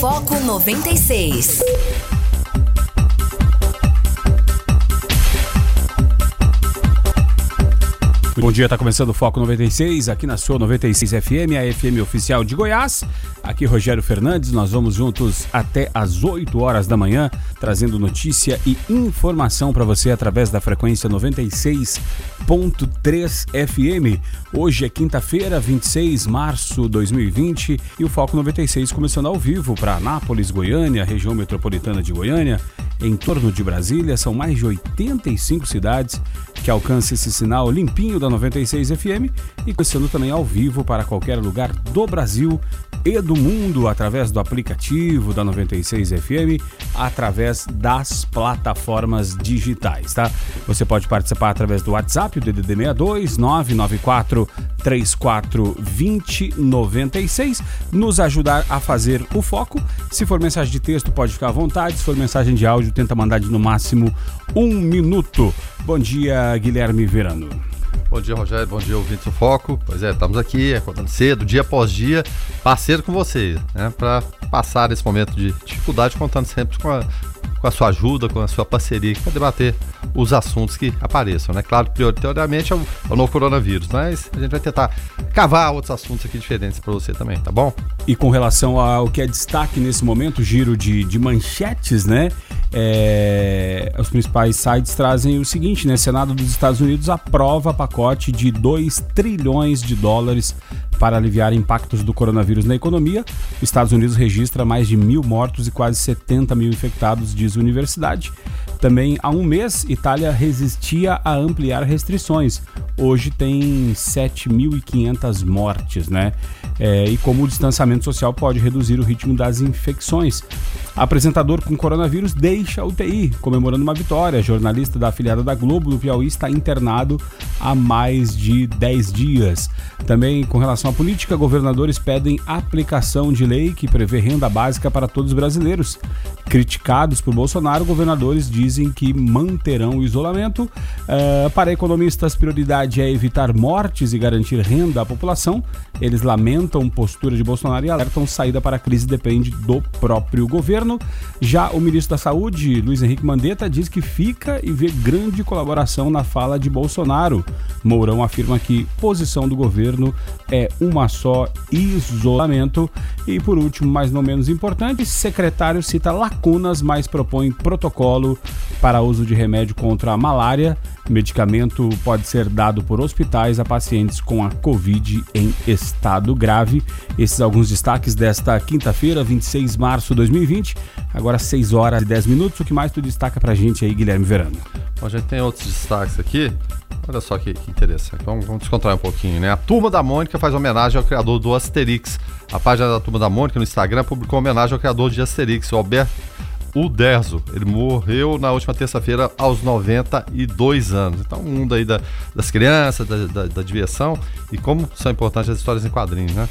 Foco 96. Bom dia, está começando o Foco 96, aqui na sua 96 FM, a FM oficial de Goiás. Aqui Rogério Fernandes, nós vamos juntos até às 8 horas da manhã, trazendo notícia e informação para você através da frequência 96.3 FM. Hoje é quinta-feira, 26 de março de 2020 e o Foco 96 começando ao vivo para Anápolis, Goiânia, região metropolitana de Goiânia, em torno de Brasília, são mais de 85 cidades que alcançam esse sinal limpinho da 96 FM e começando também ao vivo para qualquer lugar do Brasil e do mundo através do aplicativo da 96 FM, através das plataformas digitais, tá? Você pode participar através do WhatsApp, o DDD 62 994 34 20 96, nos ajudar a fazer o foco. Se for mensagem de texto, pode ficar à vontade. Se for mensagem de áudio, tenta mandar de no máximo um minuto. Bom dia, Guilherme Verano. Bom dia, Rogério. Bom dia, ouvintes do Foco. Pois é, estamos aqui acordando cedo, dia após dia, parceiro com vocês, né? Para passar esse momento de dificuldade, contando sempre com a, com a sua ajuda, com a sua parceria, para debater os assuntos que apareçam, né? Claro, prioritariamente é o, é o novo coronavírus, mas a gente vai tentar cavar outros assuntos aqui diferentes para você também, tá bom? E com relação ao que é destaque nesse momento, giro de, de manchetes, né? É, os principais sites trazem o seguinte, né? Senado dos Estados Unidos aprova pacote de 2 trilhões de dólares para aliviar impactos do coronavírus na economia. Os Estados Unidos registra mais de mil mortos e quase 70 mil infectados, diz a universidade. Também há um mês, Itália resistia a ampliar restrições. Hoje tem 7.500 mortes, né? É, e como o distanciamento social pode reduzir o ritmo das infecções. Apresentador com coronavírus deixa a UTI, comemorando uma vitória. Jornalista da afiliada da Globo no Piauí está internado há mais de 10 dias. Também com relação à política, governadores pedem aplicação de lei que prevê renda básica para todos os brasileiros. Criticados por Bolsonaro, governadores dizem que manterão o isolamento. Uh, para economistas, prioridade é evitar mortes e garantir renda à população. Eles lamentam postura de Bolsonaro e alertam saída para a crise depende do próprio governo. Já o ministro da Saúde, Luiz Henrique Mandetta, diz que fica e vê grande colaboração na fala de Bolsonaro. Mourão afirma que posição do governo é uma só isolamento. E por último, mas não menos importante, secretário cita lacunas, mas propõe protocolo para uso de remédio contra a malária. Medicamento pode ser dado por hospitais a pacientes com a Covid em estado grave. Esses alguns destaques desta quinta-feira, 26 de março de 2020. Agora 6 horas e 10 minutos. O que mais tu destaca pra gente aí, Guilherme Verano? Bom, a gente tem outros destaques aqui. Olha só que, que interessante. Vamos, vamos descontrair um pouquinho, né? A Turma da Mônica faz homenagem ao criador do Asterix. A página da Turma da Mônica no Instagram publicou homenagem ao criador de Asterix, o Alberto Uderzo. Ele morreu na última terça-feira aos 92 anos. Então, um mundo aí da, das crianças, da, da, da, diversão e como são importantes as histórias em quadrinhos, né?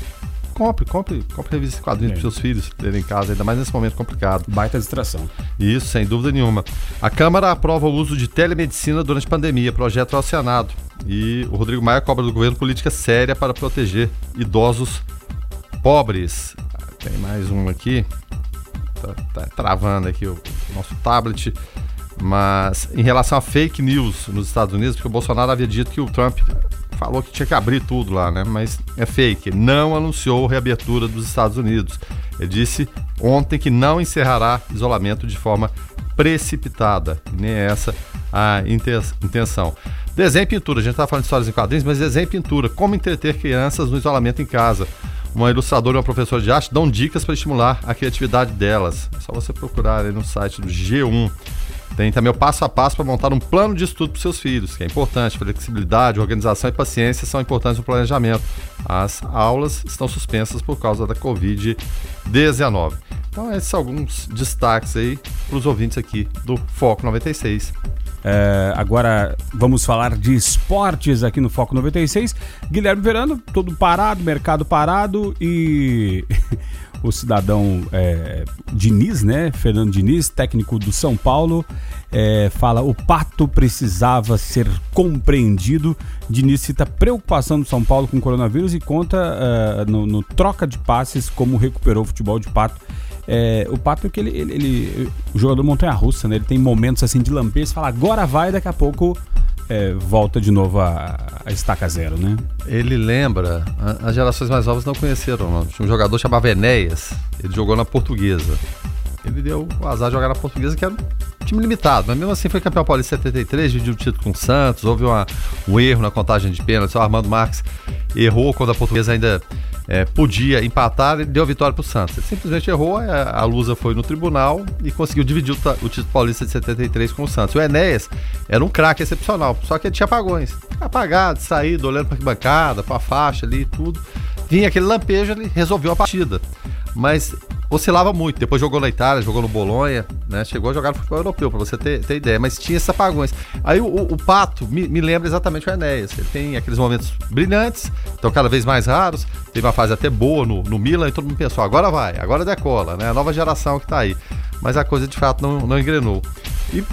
Compre, compre, compre revista em quadrinhos é. para seus filhos terem em casa, ainda mais nesse momento complicado. Baita distração. Isso, sem dúvida nenhuma. A Câmara aprova o uso de telemedicina durante a pandemia, projeto ao Senado. E o Rodrigo Maia cobra do governo política séria para proteger idosos pobres. Tem mais um aqui tá, tá travando aqui o nosso tablet. Mas em relação a fake news nos Estados Unidos, porque o Bolsonaro havia dito que o Trump falou que tinha que abrir tudo lá, né? Mas é fake. Não anunciou reabertura dos Estados Unidos. Ele disse ontem que não encerrará isolamento de forma precipitada. Nem é essa a intenção. Desenho e pintura. A gente estava falando de histórias em quadrinhos, mas desenho e pintura. Como entreter crianças no isolamento em casa uma ilustradora e uma professora de arte dão dicas para estimular a criatividade delas. É só você procurar aí no site do G1. Tem também o passo a passo para montar um plano de estudo para seus filhos, que é importante. Flexibilidade, organização e paciência são importantes no planejamento. As aulas estão suspensas por causa da Covid-19. Então, esses são alguns destaques aí para os ouvintes aqui do Foco 96. É, agora vamos falar de esportes aqui no Foco 96. Guilherme Verano, todo parado, mercado parado e o cidadão é, Diniz, né? Fernando Diniz, técnico do São Paulo, é, fala o pato precisava ser compreendido. Diniz cita preocupação do São Paulo com o coronavírus e conta uh, no, no, troca de passes como recuperou o futebol de pato. É, o Pato é que ele, ele, ele, o jogador montanha russa, né? Ele tem momentos assim de lampejo, fala agora vai, daqui a pouco é, volta de novo a, a, estaca zero, né? Ele lembra, as gerações mais novas não conheceram, não. Tinha um jogador chamado Enéas, ele jogou na portuguesa. Ele deu o azar de jogar na portuguesa, que era um time limitado, mas mesmo assim foi campeão paulista 73, dividiu o título com o Santos, houve uma, um erro na contagem de pênaltis, o Armando Marques errou quando a portuguesa ainda é, podia empatar e deu a vitória para o Santos. Ele simplesmente errou, a, a Lusa foi no tribunal e conseguiu dividir o, o, título paulista de 73 com o Santos. O Enéas era um craque excepcional, só que ele tinha apagões. Apagado, saído, olhando para a bancada, para a faixa ali e tudo. Vinha aquele lampejo, ele resolveu a partida. Mas oscilava muito. Depois jogou na Itália, jogou no Bolonha, né? Chegou a jogar no futebol europeu, para você ter, ter, ideia. Mas tinha esses apagões. Aí o, o, Pato me, me, lembra exatamente o Enéas. Ele tem aqueles momentos brilhantes, então cada vez mais raros. Teve uma fase até boa no, no Milan e todo mundo pensou, agora vai, agora decola, né? A nova geração que tá aí. Mas a coisa de fato não, não engrenou. E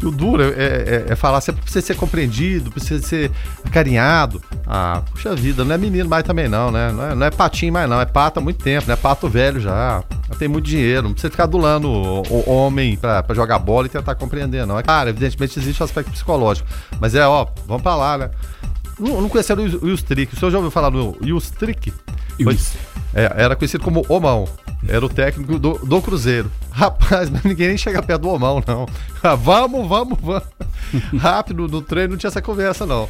E o duro é, é, é falar sempre precisa ser compreendido, precisa ser acarinhado. Ah, puxa vida, não é menino mais também não, né? Não é, não é patinho mais não, é pato há muito tempo, né? Pato velho já, já tem muito dinheiro, não precisa ficar adulando o, o homem pra, pra, jogar bola e tentar compreender, não. É claro, evidentemente existe o aspecto psicológico, mas é, ó, vamos pra lá, né? Não, não conheceram o Yustrick. O senhor já ouviu falar do Yustrick? É, era conhecido como Omão. Era o técnico do, do Cruzeiro. Rapaz, mas ninguém nem chega perto do Omão, não. Ah, vamos, vamos, vamos. Rápido, no treino não tinha essa conversa, não.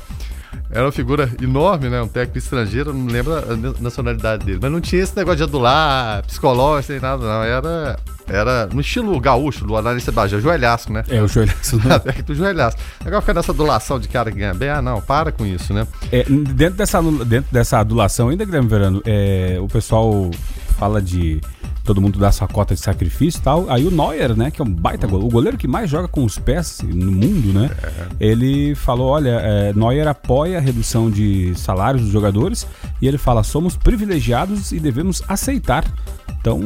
Era uma figura enorme, né? Um técnico estrangeiro, não lembro a nacionalidade dele. Mas não tinha esse negócio de adular, psicológico, nem nada, não. Era, era no estilo gaúcho, do analista Bagé, joelhaço, né? É, o joelhaço. Né? técnico joelhaço. Agora fica nessa adulação de cara que ganha bem. Ah, não, para com isso, né? É, dentro, dessa, dentro dessa adulação ainda, Guilherme Verano, é, o pessoal fala de todo mundo dá sua cota de sacrifício e tal. Aí o Neuer, né, que é um baita goleiro, o goleiro que mais joga com os pés no mundo, né? É. Ele falou: olha, é, Neuer apoia a redução de salários dos jogadores e ele fala: somos privilegiados e devemos aceitar. Então,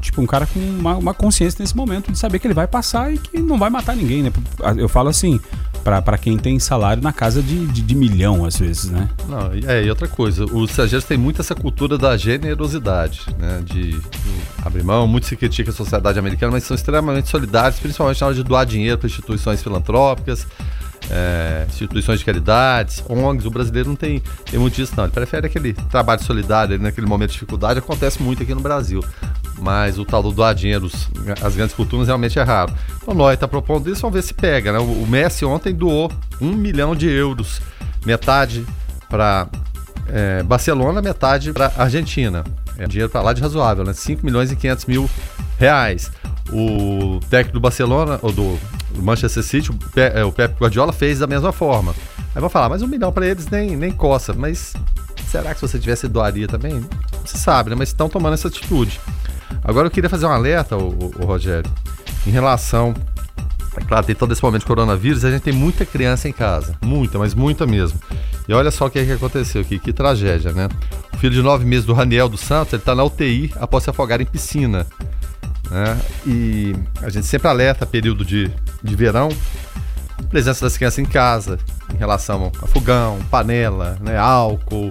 tipo, um cara com uma, uma consciência nesse momento de saber que ele vai passar e que não vai matar ninguém, né? Eu falo assim, para quem tem salário na casa de, de, de, milhão, às vezes, né? Não, é, e outra coisa, os estrangeiros têm muito essa cultura da generosidade, né? De, de abrir mão, muito se critica a sociedade americana, mas são extremamente solidários, principalmente na hora de doar dinheiro para instituições filantrópicas, é, instituições de caridades, ONGs. O brasileiro não tem, tem muito disso, não. Ele prefere aquele trabalho solidário naquele momento de dificuldade. Acontece muito aqui no Brasil. Mas o tal do doar dinheiro, as grandes fortunas, realmente é raro. Então, nós está propondo isso, vamos ver se pega. Né? O Messi ontem doou um milhão de euros, metade para é, Barcelona, metade para Argentina. É dinheiro para lá de razoável, né? 5 milhões e 500 mil reais. O técnico do Barcelona, ou do Manchester City, o, é, o Pep Guardiola, fez da mesma forma. Aí vão falar, mas um milhão para eles nem, nem coça. Mas será que se você tivesse doaria também? Você sabe, né? Mas estão tomando essa atitude. Agora eu queria fazer um alerta, o, o, o Rogério, em relação. É claro, tem todo esse momento de coronavírus, a gente tem muita criança em casa. Muita, mas muita mesmo. E olha só o que, é que aconteceu aqui, que tragédia, né? O filho de nove meses do Raniel dos Santos, ele tá na UTI após se afogar em piscina. Né? E a gente sempre alerta período de, de verão, presença das crianças em casa, em relação a fogão, panela, né, álcool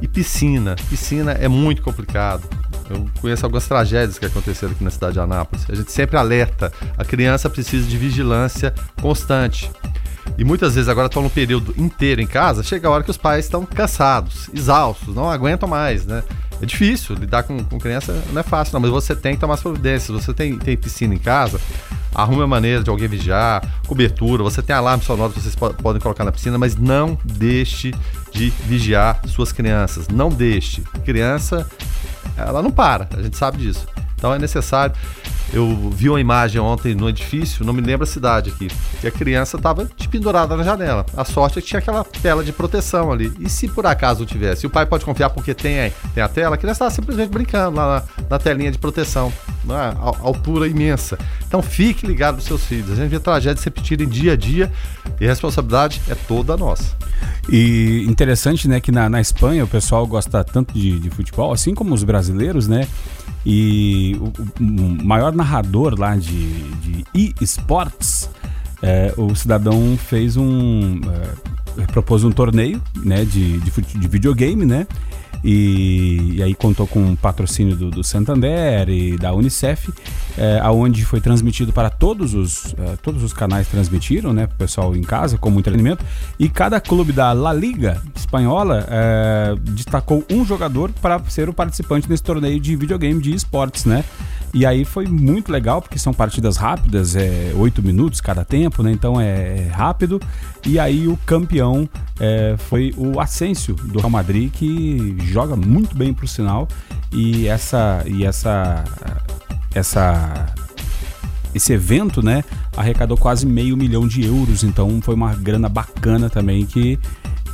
e piscina. Piscina é muito complicado. Eu conheço algumas tragédias que aconteceram aqui na cidade de Anápolis. A gente sempre alerta, a criança precisa de vigilância constante. E muitas vezes agora estão no período inteiro em casa, chega a hora que os pais estão cansados, exaustos, não aguentam mais, né? É difícil lidar com, com criança, não é fácil, não, mas você tem que tomar as providências. Você tem, tem piscina em casa, arrume a maneira de alguém vigiar, cobertura, você tem alarme sonoro que vocês podem colocar na piscina, mas não deixe de vigiar suas crianças. Não deixe. Criança, ela não para, a gente sabe disso. Então é necessário. Eu vi uma imagem ontem no edifício, não me lembro a cidade aqui, que a criança estava pendurada na janela. A sorte é que tinha aquela tela de proteção ali. E se por acaso tivesse? o pai pode confiar porque tem, tem a tela, a criança estava simplesmente brincando lá na, na telinha de proteção, na altura imensa. Então, Então fique ligado nos seus filhos. A gente vê tragédias se repetirem dia a dia e a responsabilidade é toda nossa. E interessante, né, que na, na Espanha o pessoal gosta tanto de, de futebol, assim como os brasileiros, né? E o, o maior narrador lá de, de e-sports, é, o cidadão fez um. Propôs um torneio né, de, de, de videogame, né? E, e, aí contou com o patrocínio do, do Santander e da Unicef, é, aonde foi transmitido para todos os, é, todos os canais transmitiram, né, para o pessoal em casa, como entretenimento. E cada clube da La Liga espanhola é, destacou um jogador para ser o participante desse torneio de videogame de esportes, né? E aí foi muito legal, porque são partidas rápidas, é oito minutos cada tempo, né? Então é, é rápido. E aí o campeão é, foi o Asensio do Real Madrid, que joga muito bem pro sinal. E essa. E essa. Essa. Esse evento, né, arrecadou quase meio milhão de euros, então foi uma grana bacana também que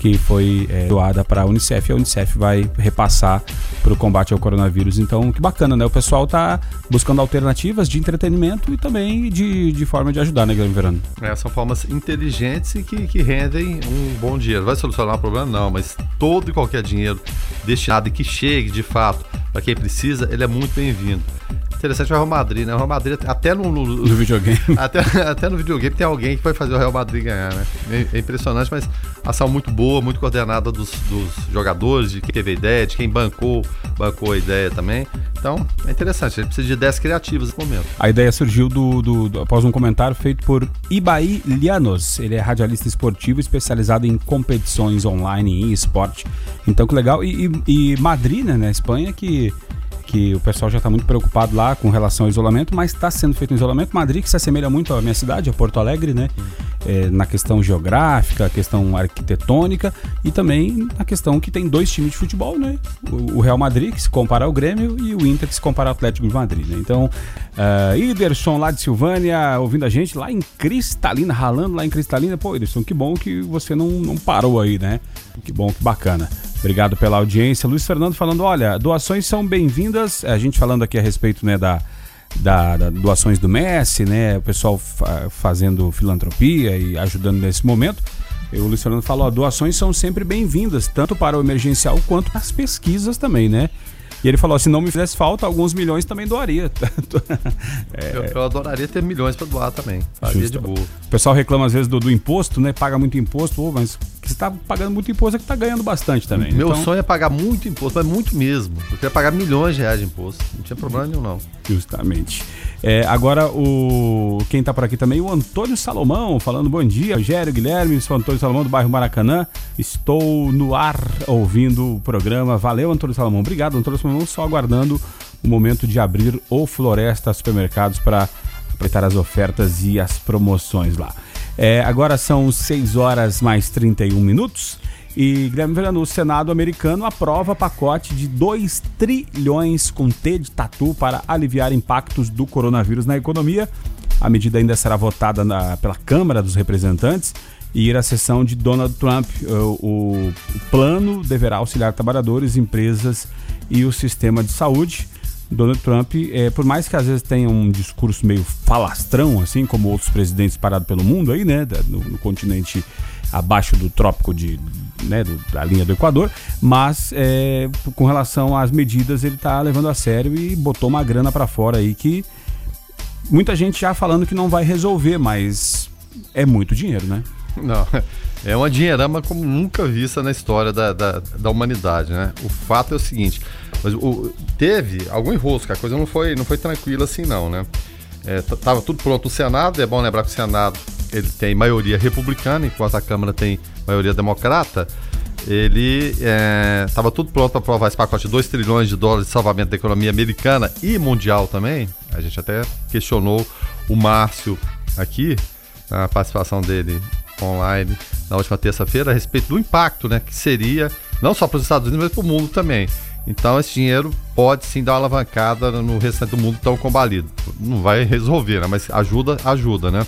que foi é, doada para a Unicef e a Unicef vai repassar para o combate ao coronavírus. Então, que bacana, né? O pessoal tá buscando alternativas de entretenimento e também de, de forma de ajudar, né, Guilherme Verano? É, são formas inteligentes e que, que rendem um bom dinheiro. Vai solucionar o problema? Não, mas todo e qualquer dinheiro destinado e que chegue de fato para quem precisa, ele é muito bem-vindo interessante é o Real Madrid, né? O Real Madrid, até no, no, no videogame. Até, até no videogame tem alguém que vai fazer o Real Madrid ganhar, né? É, é impressionante, mas ação muito boa, muito coordenada dos, dos, jogadores, de quem teve a ideia, de quem bancou, bancou a ideia também. Então, é interessante, a gente precisa de ideias criativas nesse momento. A ideia surgiu do, do, do após um comentário feito por Ibai Lianos. Ele é radialista esportivo especializado em competições online e esporte. Então, que legal. E, e, e Madrid, né, na Espanha, que que o pessoal já está muito preocupado lá com relação ao isolamento, mas está sendo feito um isolamento. Madrid, que se assemelha muito à minha cidade, a Porto Alegre, né? É, na questão geográfica, questão arquitetônica e também na questão que tem dois times de futebol, né? O, o Real Madrid, que se compara ao Grêmio, e o Inter, que se compara ao Atlético de Madrid, né? Então, uh, Iderson lá de Silvânia, ouvindo a gente lá em Cristalina, ralando lá em Cristalina. Pô, Iderson, que bom que você não, não parou aí, né? Que bom, que bacana. Obrigado pela audiência. Luiz Fernando falando, olha, doações são bem-vindas. A gente falando aqui a respeito, né, da, da, da doações do Messi, né, o pessoal fa fazendo filantropia e ajudando nesse momento. o Luiz Fernando falou, ó, doações são sempre bem-vindas, tanto para o emergencial quanto para as pesquisas também, né? E ele falou: se não me fizesse falta, alguns milhões também doaria. é... eu, eu, adoraria ter milhões para doar também. Faria de boa. O pessoal reclama às vezes do, do imposto, né? Paga muito imposto, oh, mas você está pagando muito imposto é que está ganhando bastante também. Meu então... sonho é pagar muito imposto, mas muito mesmo. Eu queria pagar milhões de reais de imposto. Não tinha problema nenhum, não. Justamente. É, agora, o quem está por aqui também, o Antônio Salomão, falando bom dia, Rogério Guilherme, sou Antônio Salomão do bairro Maracanã. Estou no ar ouvindo o programa. Valeu, Antônio Salomão. Obrigado, Antônio Salomão, só aguardando o momento de abrir o Floresta Supermercados para aproveitar as ofertas e as promoções lá. É, agora são 6 horas mais 31 minutos. E Guilherme Verano, o Senado americano aprova pacote de 2 trilhões com T de tatu para aliviar impactos do coronavírus na economia. A medida ainda será votada na, pela Câmara dos Representantes e ir à sessão de Donald Trump. O, o, o plano deverá auxiliar trabalhadores, empresas e o sistema de saúde. Donald Trump, é, por mais que às vezes tenha um discurso meio falastrão, assim como outros presidentes parados pelo mundo aí, né, no, no continente abaixo do trópico de, né, do, da linha do Equador, mas é, com relação às medidas ele está levando a sério e botou uma grana para fora aí que muita gente já falando que não vai resolver, mas é muito dinheiro, né? Não, é uma dinheirama como nunca vista na história da, da, da humanidade, né? O fato é o seguinte, mas o, teve algum enrosco, a coisa não foi, não foi tranquila assim não, né? É, tava tudo pronto o Senado, é bom lembrar que o Senado ele tem maioria republicana, enquanto a Câmara tem maioria democrata. Ele estava é, tudo pronto para aprovar esse pacote de 2 trilhões de dólares de salvamento da economia americana e mundial também. A gente até questionou o Márcio aqui, a participação dele online na última terça-feira, a respeito do impacto né, que seria, não só para os Estados Unidos, mas para o mundo também. Então esse dinheiro pode sim dar uma alavancada no restante do mundo tão combalido. Não vai resolver, né? mas ajuda, ajuda, né?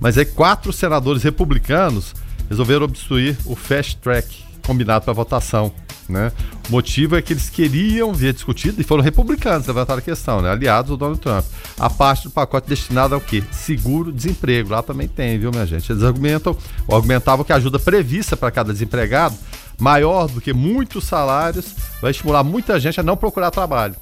Mas aí quatro senadores republicanos resolveram obstruir o fast track combinado para votação Né? O motivo é que eles queriam ver discutido, e foram republicanos levantaram a questão, né? aliados do Donald Trump, a parte do pacote destinada ao quê? Seguro-desemprego. Lá também tem, viu, minha gente? Eles argumentam, argumentavam que a ajuda prevista para cada desempregado, maior do que muitos salários, vai estimular muita gente a não procurar trabalho.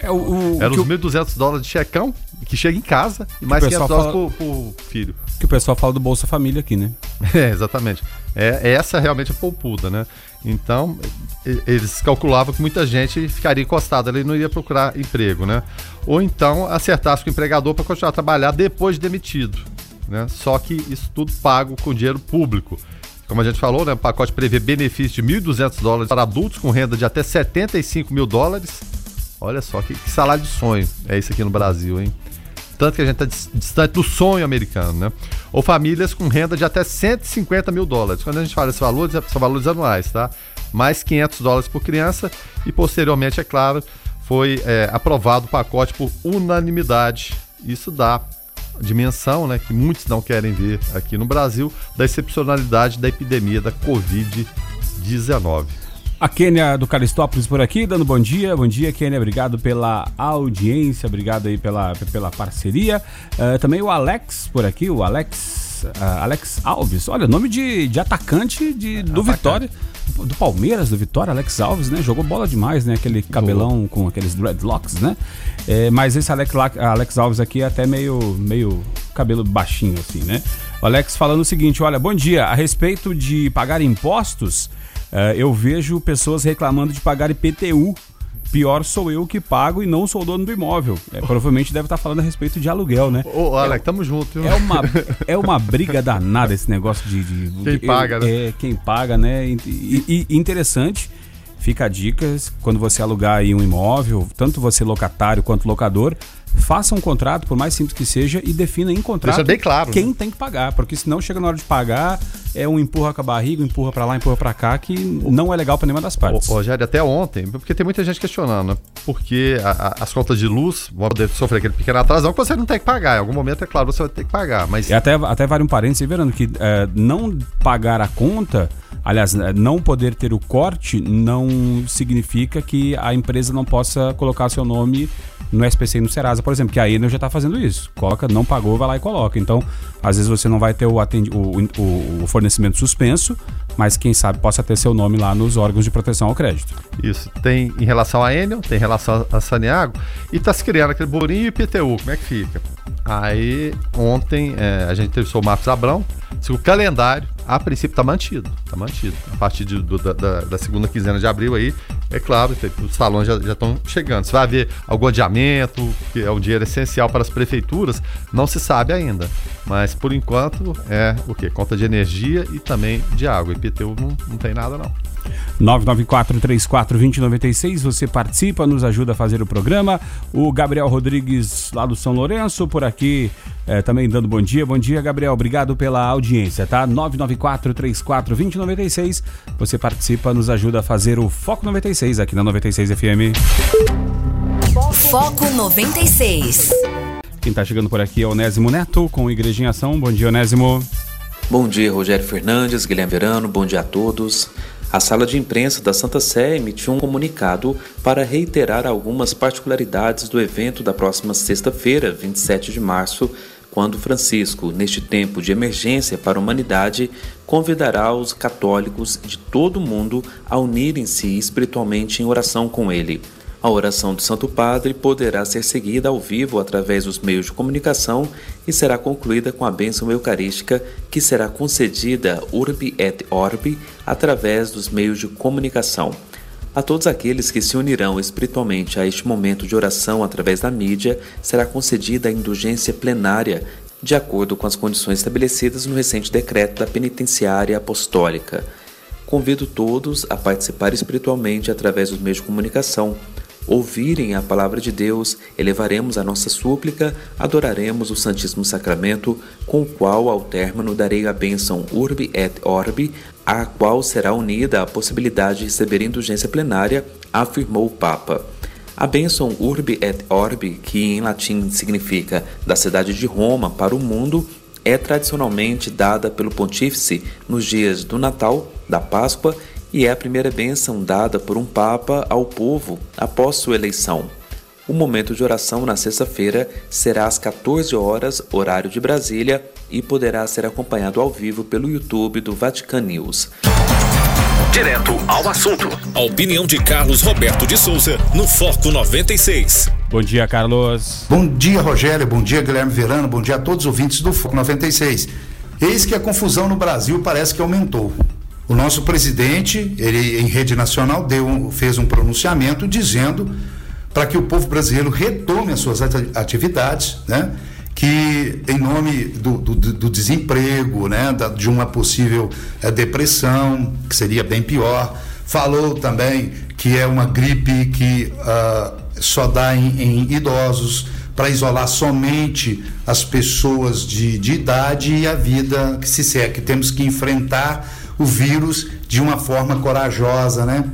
É o, o Era os 1.200 dólares de checão que chega em casa e mais 500 dólares fala... por, por, filho. Que o pessoal fala do Bolsa Família aqui, né? É, exatamente. É, essa realmente é poupuda, né? Então, eles calculavam que muita gente ficaria encostada ali e não iria procurar emprego, né? Ou então acertasse com o empregador para continuar a trabalhar depois de demitido, né? Só que isso tudo pago com dinheiro público. Como a gente falou, né, o pacote prevê benefício de 1.200 dólares para adultos com renda de até 75 mil dólares Olha só, que, que salário de sonho é isso aqui no Brasil, hein? Tanto que a gente está distante do sonho americano, né? Ou famílias com renda de até 150 mil dólares. Quando a gente fala esses valores, são valores anuais, tá? Mais 500 dólares por criança e, posteriormente, é claro, foi é, aprovado o pacote por unanimidade. Isso dá dimensão, né, que muitos não querem ver aqui no Brasil, da excepcionalidade da epidemia da Covid-19. A Kênia do Calistópolis por aqui, dando bom dia. Bom dia, Kênia. Obrigado pela audiência, obrigado aí pela, pela parceria. Uh, também o Alex por aqui, o Alex, uh, Alex Alves. Olha, nome de, de atacante de, do atacante. Vitória, do Palmeiras, do Vitória, Alex Alves, né? Jogou bola demais, né? Aquele cabelão Boa. com aqueles dreadlocks, né? É, mas esse Alex, Alex Alves aqui é até meio, meio cabelo baixinho, assim, né? O Alex falando o seguinte: olha, bom dia. A respeito de pagar impostos. Uh, eu vejo pessoas reclamando de pagar IPTU. Pior sou eu que pago e não sou dono do imóvel. É, provavelmente deve estar falando a respeito de aluguel, né? Ô, Alex, é, tamo junto. É uma, é uma briga danada esse negócio de. de quem de, paga, né? É, quem paga, né? E, e, interessante, fica a dica, quando você alugar aí um imóvel, tanto você locatário quanto locador, faça um contrato, por mais simples que seja, e defina em contrato bem claro, quem né? tem que pagar, porque senão chega na hora de pagar, é um empurra com a barriga, um empurra para lá, empurra para cá, que não é legal para nenhuma das partes. Ô, Rogério, até ontem, porque tem muita gente questionando, né? porque a, a, as contas de luz vão poder sofrer aquele pequeno atraso, não que você não tem que pagar, em algum momento, é claro, você vai ter que pagar, mas... E até, até vale um parênteses, Verano, que é, não pagar a conta Aliás, é, não poder ter o corte não significa que a empresa não possa colocar seu nome no SPC e no Serasa, por exemplo, que a Enel já está fazendo isso. Coloca, não pagou, vai lá e coloca. Então, às vezes você não vai ter o, atendi o, o, o fornecimento suspenso, mas quem sabe possa ter seu nome lá nos órgãos de proteção ao crédito. Isso. Tem em relação à Enel, tem em relação a Saniago, e está se criando aquele borinho e IPTU. Como é que fica? Aí, ontem, é, a gente entrevistou o Marcos Abrão. O calendário, a princípio, está mantido. Está mantido. A partir de, do, da, da, segunda quinzena de abril aí, é claro, os salões já estão chegando. Se vai haver algum adiamento, que é um dinheiro essencial para as prefeituras, não se sabe ainda. Mas, por enquanto, é o quê? Conta de energia e também de água. IPTU não, não tem nada, não. 994-34-2096, você participa, nos ajuda a fazer o programa. O Gabriel Rodrigues, lá do São Lourenço, por aqui é, também dando bom dia. Bom dia, Gabriel. Obrigado pela audiência, tá? 994-34-2096. Você participa, nos ajuda a fazer o Foco 96 aqui na 96 FM. Foco 96. Quem tá chegando por aqui é Onésimo Neto com Igreja em Ação. Bom dia, Onésimo. Bom dia, Rogério Fernandes, Guilherme Verano. Bom dia a todos. A sala de imprensa da Santa Sé emitiu um comunicado para reiterar algumas particularidades do evento da próxima sexta-feira, 27 de março, quando Francisco, neste tempo de emergência para a humanidade, convidará os católicos de todo o mundo a unirem-se espiritualmente em oração com ele. A oração do Santo Padre poderá ser seguida ao vivo através dos meios de comunicação e será concluída com a bênção eucarística que será concedida urbi et orbi através dos meios de comunicação. A todos aqueles que se unirão espiritualmente a este momento de oração através da mídia, será concedida a indulgência plenária, de acordo com as condições estabelecidas no recente decreto da Penitenciária Apostólica. Convido todos a participar espiritualmente através dos meios de comunicação ouvirem a palavra de Deus, elevaremos a nossa súplica, adoraremos o Santíssimo Sacramento, com o qual ao término darei a bênção Urbi et Orbi, à qual será unida a possibilidade de receber indulgência plenária, afirmou o Papa. A bênção Urbi et Orbi, que em latim significa da cidade de Roma para o mundo, é tradicionalmente dada pelo pontífice nos dias do Natal, da Páscoa e é a primeira bênção dada por um Papa ao povo após sua eleição. O momento de oração na sexta-feira será às 14 horas, horário de Brasília, e poderá ser acompanhado ao vivo pelo YouTube do Vatican News. Direto ao assunto. A opinião de Carlos Roberto de Souza no Foco 96. Bom dia, Carlos. Bom dia, Rogério. Bom dia, Guilherme Verano. Bom dia a todos os ouvintes do Foco 96. Eis que a confusão no Brasil parece que aumentou. O nosso presidente, ele em rede nacional deu, fez um pronunciamento dizendo para que o povo brasileiro retome as suas atividades, né? que em nome do, do, do desemprego, né, da, de uma possível é, depressão, que seria bem pior, falou também que é uma gripe que uh, só dá em, em idosos, para isolar somente as pessoas de, de idade e a vida que se segue. Temos que enfrentar o vírus de uma forma corajosa, né?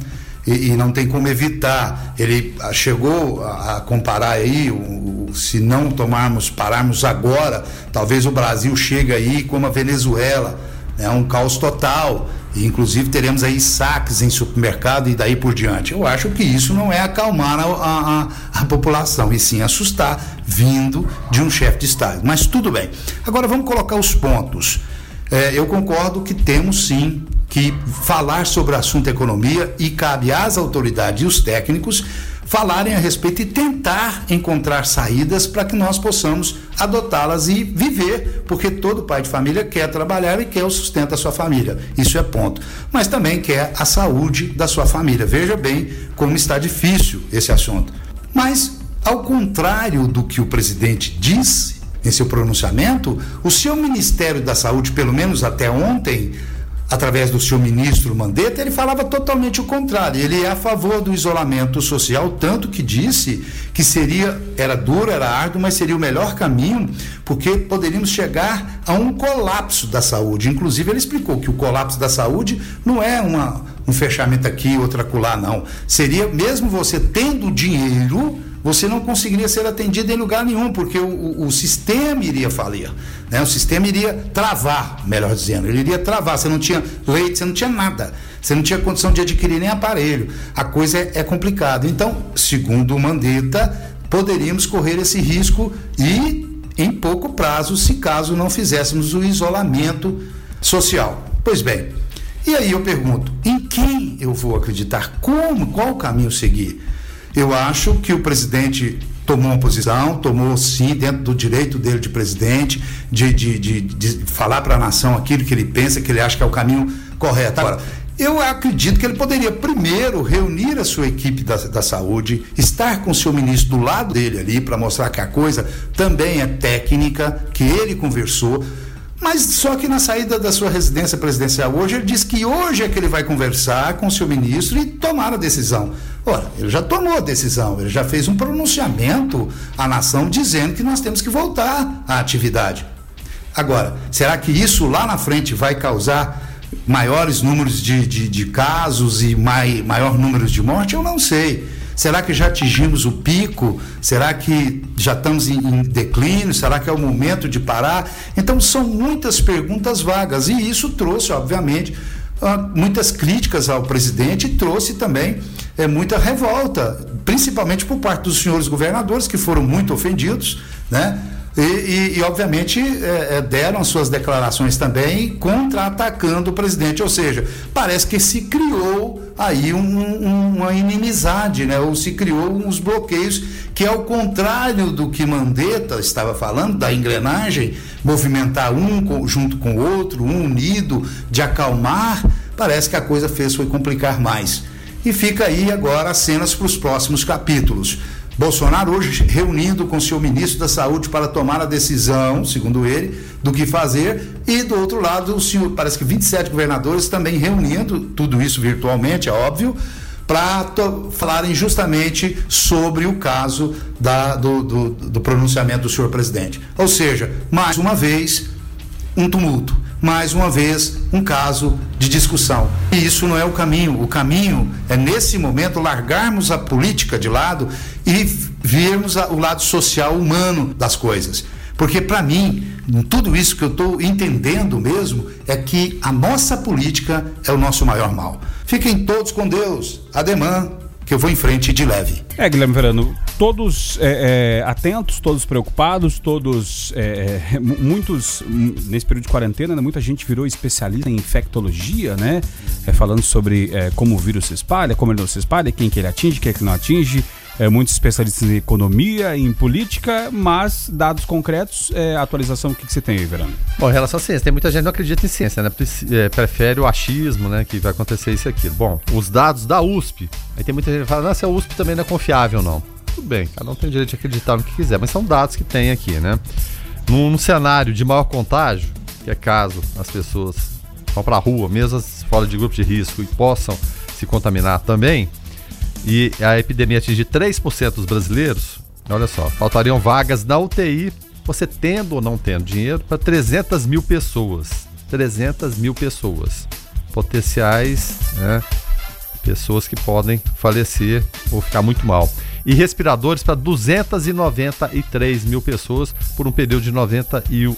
E, e, não tem como evitar. Ele chegou a, a comparar aí, o, o, se não tomarmos, pararmos agora, talvez o Brasil chegue aí como a Venezuela, é né, um caos total. E, inclusive teremos aí saques em supermercado e daí por diante. Eu acho que isso não é acalmar a, a, a população, e sim assustar, vindo de um chefe de Estado. Mas tudo bem. Agora vamos colocar os pontos. É, eu concordo que temos sim que falar sobre o assunto economia e cabe às autoridades e os técnicos falarem a respeito e tentar encontrar saídas para que nós possamos adotá-las e viver, porque todo pai de família quer trabalhar e quer o sustento da sua família. Isso é ponto. Mas também quer a saúde da sua família. Veja bem como está difícil esse assunto. Mas, ao contrário do que o presidente disse em seu pronunciamento, o seu Ministério da Saúde, pelo menos até ontem, através do seu ministro Mandetta, ele falava totalmente o contrário. Ele é a favor do isolamento social, tanto que disse que seria, era duro, era árduo, mas seria o melhor caminho, porque poderíamos chegar a um colapso da saúde. Inclusive, ele explicou que o colapso da saúde não é uma, um fechamento aqui, outro acolá, não. Seria, mesmo você tendo dinheiro você não conseguiria ser atendido em lugar nenhum, porque o, o, o, sistema iria falir. Né? O sistema iria travar, melhor dizendo. Ele iria travar. Você não tinha leite, você não tinha nada. Você não tinha condição de adquirir nem aparelho. A coisa é, é complicada. Então, segundo o Mandetta, poderíamos correr esse risco e em pouco prazo, se caso não fizéssemos o isolamento social. Pois bem, e aí eu pergunto: em quem eu vou acreditar? Como? Qual o caminho seguir? Eu acho que o presidente tomou uma posição, tomou sim, dentro do direito dele de presidente, de, de, de, de falar para a nação aquilo que ele pensa, que ele acha que é o caminho correto. Agora, eu acredito que ele poderia primeiro reunir a sua equipe da, da saúde, estar com o seu ministro do lado dele ali, para mostrar que a coisa também é técnica, que ele conversou. Mas só que na saída da sua residência presidencial hoje, ele disse que hoje é que ele vai conversar com o seu ministro e tomar a decisão. Ora, ele já tomou a decisão, ele já fez um pronunciamento à nação dizendo que nós temos que voltar à atividade. Agora, será que isso lá na frente vai causar maiores números de, de, de casos e mai, maior número de mortes? Eu não sei. Será que já atingimos o pico? Será que já estamos em, em, declínio? Será que é o momento de parar? Então, são muitas perguntas vagas e isso trouxe, obviamente, ah, muitas críticas ao presidente e trouxe também é, muita revolta, principalmente por parte dos senhores governadores, que foram muito ofendidos, né? E, e, e, obviamente, é, é, deram suas declarações também contra-atacando o presidente. Ou seja, parece que se criou aí um, um, uma inimizade, né? ou se criou uns bloqueios, que ao contrário do que Mandetta estava falando, da engrenagem, movimentar um junto com o outro, um unido, de acalmar, parece que a coisa fez foi complicar mais. E fica aí agora as cenas para os próximos capítulos. Bolsonaro hoje reunindo com seu ministro da Saúde para tomar a decisão, segundo ele, do que fazer, e do outro lado, o senhor, parece que 27 governadores também reunindo, tudo isso virtualmente, é óbvio, para falarem justamente sobre o caso da, do, do, do pronunciamento do senhor presidente. Ou seja, mais uma vez, um tumulto mais uma vez, um caso de discussão. E isso não é o caminho. O caminho é, nesse momento, largarmos a política de lado e vermos o lado social humano das coisas. Porque, para mim, tudo isso que eu estou entendendo mesmo é que a nossa política é o nosso maior mal. Fiquem todos com Deus. Ademã, que eu vou em frente de leve. É, Guilherme Verano, todos é, é, atentos, todos preocupados, todos, é, é muitos, nesse período de quarentena, né, muita gente virou especialista em infectologia, né? É, falando sobre é, como o vírus se espalha, como ele não se espalha, quem que ele atinge, quem que não atinge muitos especialistas em economia, em política, mas dados concretos, atualização, o que, que você tem aí, Verano? Bom, em relação à ciência, tem muita gente que não acredita em ciência, né? Prefere o achismo, né? Que vai acontecer isso aqui. Bom, os dados da USP, aí tem muita gente que fala, nossa, a USP também não é confiável, não. Tudo bem, cada um tem direito de acreditar no que quiser, mas são dados que tem aqui, né? Num, num cenário de maior contágio, que é caso as pessoas vão para a rua, mesmo fora de grupo de risco, e possam se contaminar também, e a epidemia atingir 3% dos brasileiros, olha só, faltariam vagas na UTI, você tendo ou não tendo dinheiro, para 300 mil pessoas. 300 mil pessoas. Potenciais, né? Pessoas que podem falecer ou ficar muito mal. E respiradores para 293 mil pessoas por um período de 91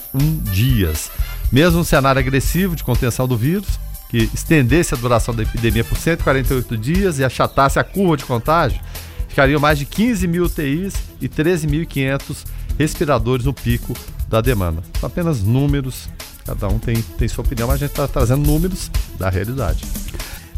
dias. Mesmo um cenário agressivo de contenção do vírus, que estendesse a duração da epidemia por 148 dias e achatasse a curva de contágio, ficariam mais de 15 mil UTIs e 13.500 respiradores no pico da demanda. São apenas números, cada um tem, tem sua opinião, mas a gente está trazendo números da realidade.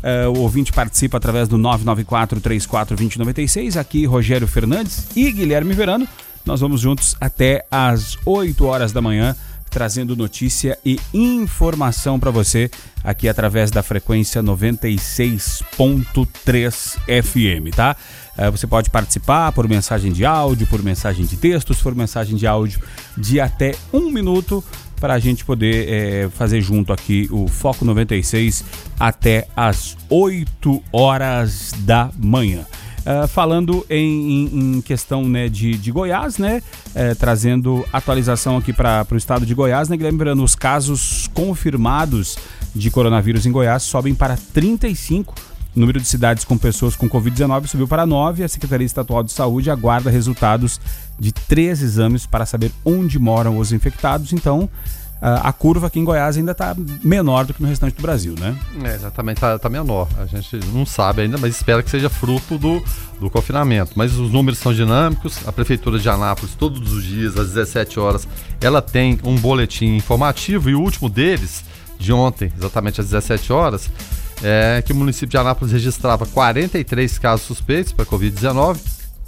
Uh, o ouvinte participa através do 994-34-2096. Aqui, Rogério Fernandes e Guilherme Verano. Nós vamos juntos até às 8 horas da manhã trazendo notícia e informação para você aqui através da frequência 96.3 FM, tá? É, você pode participar por mensagem de áudio, por mensagem de textos, por mensagem de áudio de até um minuto para a gente poder é, fazer junto aqui o Foco 96 até as 8 horas da manhã. Uh, falando em, em, questão né, de, de Goiás, né? Uh, trazendo atualização aqui para o estado de Goiás, né? Os casos confirmados de coronavírus em Goiás sobem para 35. O número de cidades com pessoas com Covid-19 subiu para 9. A Secretaria Estadual de Saúde aguarda resultados de três exames para saber onde moram os infectados. Então, a curva aqui em Goiás ainda está menor do que no restante do Brasil, né? É, exatamente, está tá menor. A gente não sabe ainda, mas espera que seja fruto do, do confinamento. Mas os números são dinâmicos. A Prefeitura de Anápolis, todos os dias, às 17 horas, ela tem um boletim informativo e o último deles, de ontem, exatamente às 17 horas, é que o município de Anápolis registrava 43 casos suspeitos para Covid-19,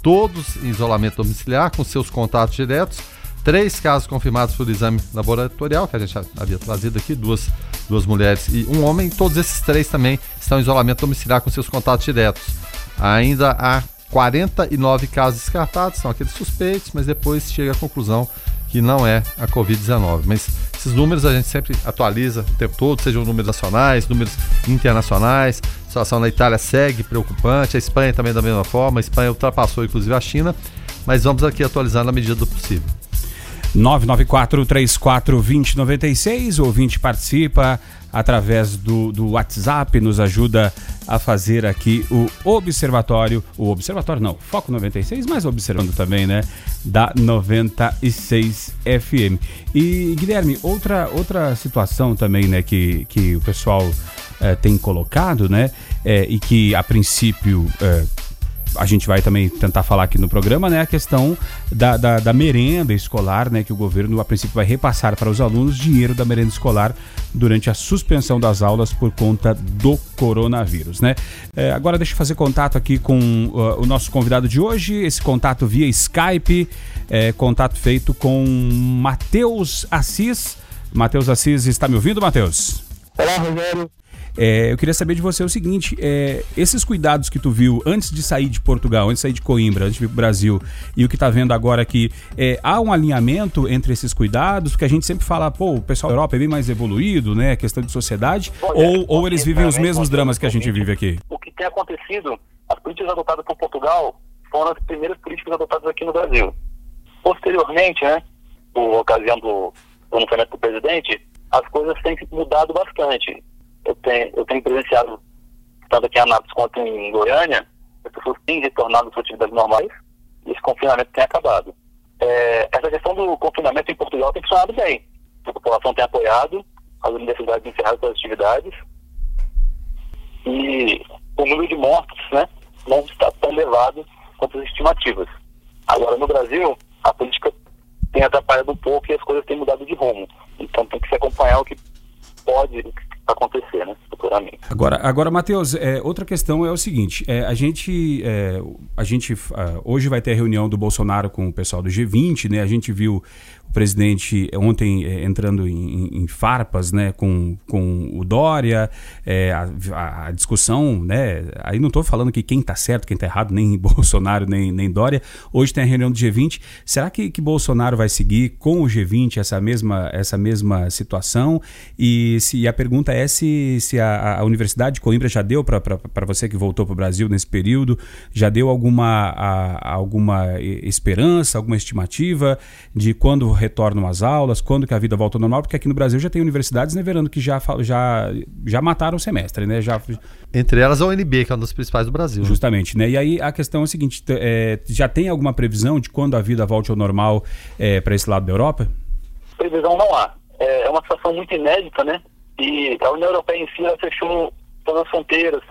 todos em isolamento domiciliar, com seus contatos diretos Três casos confirmados por exame laboratorial, que a gente havia trazido aqui, duas, duas mulheres e um homem. Todos esses três também estão em isolamento domiciliar com seus contatos diretos. Ainda há 49 casos descartados, são aqueles suspeitos, mas depois chega à conclusão que não é a Covid-19. Mas esses números a gente sempre atualiza o tempo todo, sejam números nacionais, números internacionais. A situação na Itália segue preocupante, a Espanha também da mesma forma, a Espanha ultrapassou inclusive a China, mas vamos aqui atualizar na medida do possível. 994-34-2096. O ouvinte participa através do, do WhatsApp, nos ajuda a fazer aqui o observatório. O observatório não, Foco 96, mas observando também, né? Da 96 FM. E Guilherme, outra, outra situação também, né, que, que o pessoal eh, tem colocado, né? Eh, e que a princípio. Eh, a gente vai também tentar falar aqui no programa, né, a questão da, da, da, merenda escolar, né, que o governo a princípio vai repassar para os alunos dinheiro da merenda escolar durante a suspensão das aulas por conta do coronavírus, né. É, agora deixa eu fazer contato aqui com uh, o nosso convidado de hoje, esse contato via Skype, é, contato feito com Matheus Assis. Matheus Assis, está me ouvindo, Matheus? Olá, Rogério. É, eu queria saber de você o seguinte: é, esses cuidados que tu viu antes de sair de Portugal, antes de sair de Coimbra, antes de vir para o Brasil, e o que está vendo agora aqui, é, há um alinhamento entre esses cuidados? Porque a gente sempre fala, pô, o pessoal da Europa é bem mais evoluído, né? Questão de sociedade, Bom, ou, ou eles vivem os mesmos dramas que a gente vive aqui? O que tem acontecido, as políticas adotadas por Portugal foram as primeiras políticas adotadas aqui no Brasil. Posteriormente, né, por ocasião do pronunciamento do presidente, as coisas têm mudado bastante eu tenho, eu tenho presenciado, tanto aqui em Anápolis quanto em Goiânia, as pessoas têm retornado às atividades normais e esse confinamento tem acabado. É, essa questão do confinamento importante protocolo tem funcionado bem. A população tem apoiado, as universidades encerraram suas atividades e o número de mortos né, não está tão elevado quanto as estimativas. Agora, no Brasil, a política tem atrapalhado um pouco e as coisas têm mudado de rumo. Então tem que se acompanhar o que pode acontecer, né, futuramente. Agora, agora Matheus, é, outra questão é o seguinte, é, a gente, é, a gente hoje vai ter a reunião do Bolsonaro com o pessoal do G20, né, a gente viu o presidente eh, ontem é, entrando em, em, farpas né, com, com o Dória, é, a, a, discussão, né, aí não estou falando que quem está certo, quem está errado, nem Bolsonaro, nem, nem Dória. Hoje tem a reunião do G20. Será que, que Bolsonaro vai seguir com o G20 essa mesma, essa mesma situação? E, se, e a pergunta é se, se a, a Universidade de Coimbra já deu para você que voltou para o Brasil nesse período, já deu alguma, a, alguma esperança, alguma estimativa de quando retornam às aulas, quando que a vida volta ao normal, porque aqui no Brasil já tem universidades, né, Verano, que já, já, já mataram o semestre, né? Já... Entre elas a UNB, que é uma das principais do Brasil. Né? Justamente, né? E aí a questão é a seguinte, é, já tem alguma previsão de quando a vida volte ao normal é, para esse lado da Europa? Previsão não há. É, é uma situação muito inédita, né? E a União Europeia em si ela fechou todas as fronteiras,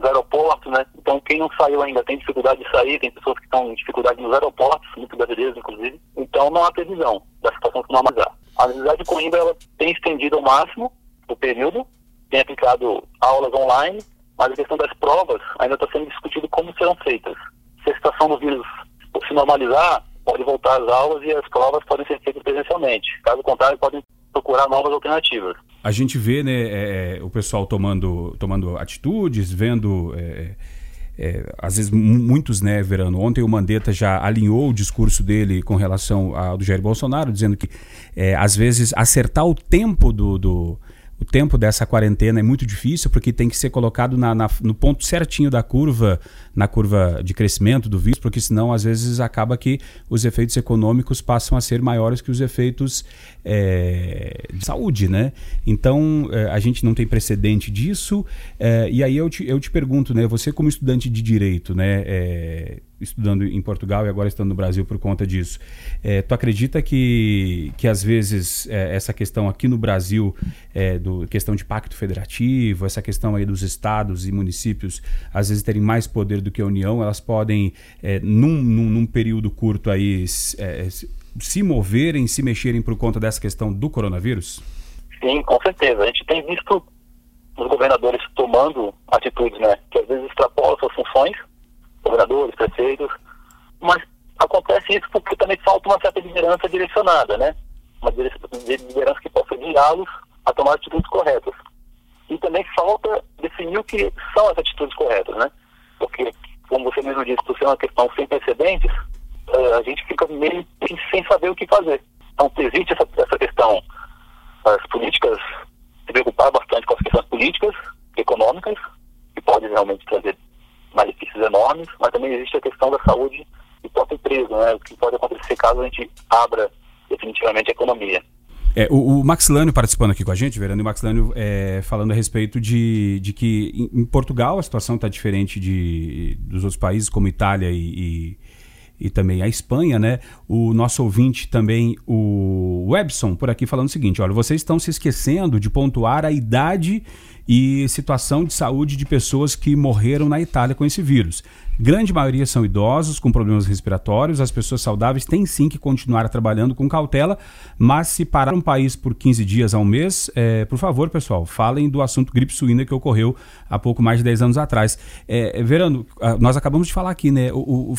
os aeroportos, né? Então quem não saiu ainda tem dificuldade de sair, tem pessoas que estão em dificuldade nos aeroportos, muito brasileiros inclusive. Então não há previsão da situação se normalizar. A Universidade de Coimbra ela tem estendido ao máximo o período, tem aplicado aulas online, mas a questão das provas ainda está sendo discutido como serão feitas. Se a situação do vírus se normalizar, pode voltar às aulas e as provas podem ser feitas presencialmente. Caso contrário, podem procurar novas alternativas a gente vê né, é, é, o pessoal tomando, tomando atitudes, vendo. É, é, às vezes muitos, né, Verano? Ontem o Mandetta já alinhou o discurso dele com relação ao do Jair Bolsonaro, dizendo que é, às vezes acertar o tempo do, do o tempo dessa quarentena é muito difícil porque tem que ser colocado na, na, no ponto certinho da curva, na curva de crescimento do vírus, porque senão às vezes acaba que os efeitos econômicos passam a ser maiores que os efeitos é, de saúde, né? Então é, a gente não tem precedente disso. É, e aí eu te, eu te pergunto, né? Você como estudante de direito, né? Estudando em Portugal e agora estando no Brasil por conta disso. É, tu acredita que, que às vezes é, essa questão aqui no Brasil, é, do questão de pacto federativo, essa questão aí dos estados e municípios às vezes terem mais poder do que a União, elas podem é, num, num, num, período curto aí é, se moverem, se mexerem por conta dessa questão do coronavírus? Sim, com certeza. A gente tem visto os governadores tomando atitudes, né, que às vezes extrapolam suas funções governadores, prefeitos, mas acontece isso porque também falta uma certa liderança direcionada, né? Uma liderança que possa guiá-los a tomar atitudes corretas. E também falta definir o que são as atitudes corretas, né? Porque, como você mesmo disse, por ser uma questão sem precedentes, uh, a gente fica meio sem saber o que fazer. Então, existe essa, essa questão, as políticas, se preocupar bastante com as questões políticas, econômicas, que podem realmente trazer malefícios enormes, mas também existe a questão da saúde e próprio emprego, né? O que pode acontecer caso a gente abra definitivamente a economia. É, o, o participando aqui com a gente, Verano, e o Max Lânio é, falando a respeito de, de que em, em Portugal a situação está diferente de, dos outros países, como Itália e, e, e, também a Espanha, né? O nosso ouvinte também, o Webson, por aqui falando o seguinte: olha, vocês estão se esquecendo de pontuar a idade e situação de saúde de pessoas que morreram na Itália com esse vírus. Grande maioria são idosos com problemas respiratórios. As pessoas saudáveis têm sim que continuar trabalhando com cautela, mas se parar um país por 15 dias a um mês, é, por favor, pessoal, falem do assunto gripe suína que ocorreu há pouco mais de 10 anos atrás. É, Verano, nós acabamos de falar aqui, né? O, o,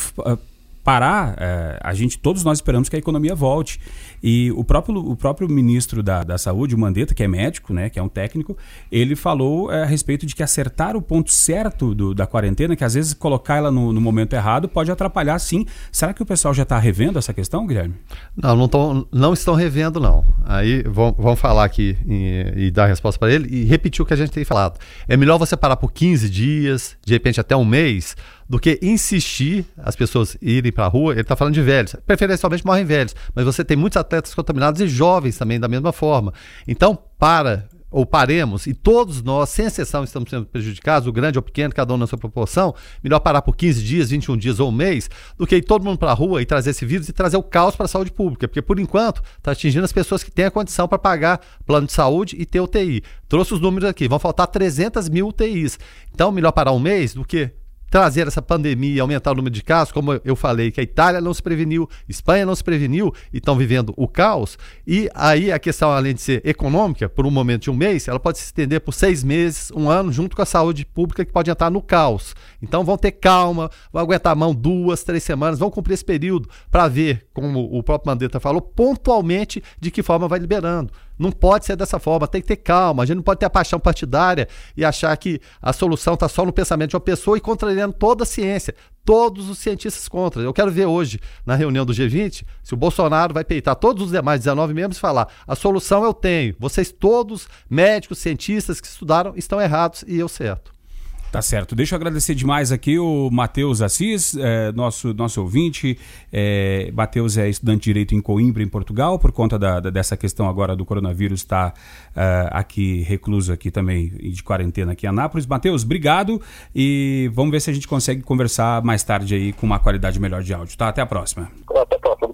parar, é, a gente, todos nós esperamos que a economia volte. E o próprio, o próprio ministro da, da Saúde, o Mandetta, que é médico, né, que é um técnico, ele falou é, a respeito de que acertar o ponto certo do, da quarentena, que às vezes colocar ela no, no, momento errado pode atrapalhar sim. Será que o pessoal já está revendo essa questão, Guilherme? Não, não, tão, não estão revendo, não. Aí vão, vão falar aqui e, e dar resposta para ele e repetir o que a gente tem falado. É melhor você parar por 15 dias, de repente até um mês, do que insistir as pessoas irem para a rua. Ele está falando de velhos. Preferencialmente morrem velhos, mas você tem muitos atletas contaminados e jovens também, da mesma forma. Então, para ou paremos, e todos nós, sem exceção, estamos sendo prejudicados, o grande ou pequeno, cada um na sua proporção, melhor parar por 15 dias, 21 dias ou um mês, do que ir todo mundo para a rua e trazer esse vírus e trazer o caos para a saúde pública. Porque, por enquanto, está atingindo as pessoas que têm a condição para pagar plano de saúde e ter UTI. Trouxe os números aqui, vão faltar 300 mil UTIs. Então, melhor parar um mês do que trazer essa pandemia e aumentar o número de casos, como eu falei, que a Itália não se preveniu, Espanha não se preveniu e estão vivendo o caos. E aí a questão, além de ser econômica, por um momento de um mês, ela pode se estender por seis meses, um ano, junto com a saúde pública que pode entrar no caos. Então vão ter calma, vão aguentar a mão duas, três semanas, vão cumprir esse período para ver, como o próprio Mandetta falou, pontualmente de que forma vai liberando. Não pode ser dessa forma, tem que ter calma. A gente não pode ter a paixão partidária e achar que a solução está só no pensamento de uma pessoa e contrariando toda a ciência. Todos os cientistas contra. Eu quero ver hoje, na reunião do G20, se o Bolsonaro vai peitar todos os demais 19 membros e falar: a solução eu tenho. Vocês todos, médicos, cientistas que estudaram, estão errados e eu certo. Tá certo. Deixa eu agradecer demais aqui o Matheus Assis, é, nosso, nosso ouvinte. É, Matheus é estudante de Direito em Coimbra, em Portugal, por conta da, da dessa questão agora do coronavírus, está uh, aqui recluso aqui também, de quarentena aqui em Anápolis. Matheus, obrigado e vamos ver se a gente consegue conversar mais tarde aí com uma qualidade melhor de áudio, tá? Até a próxima.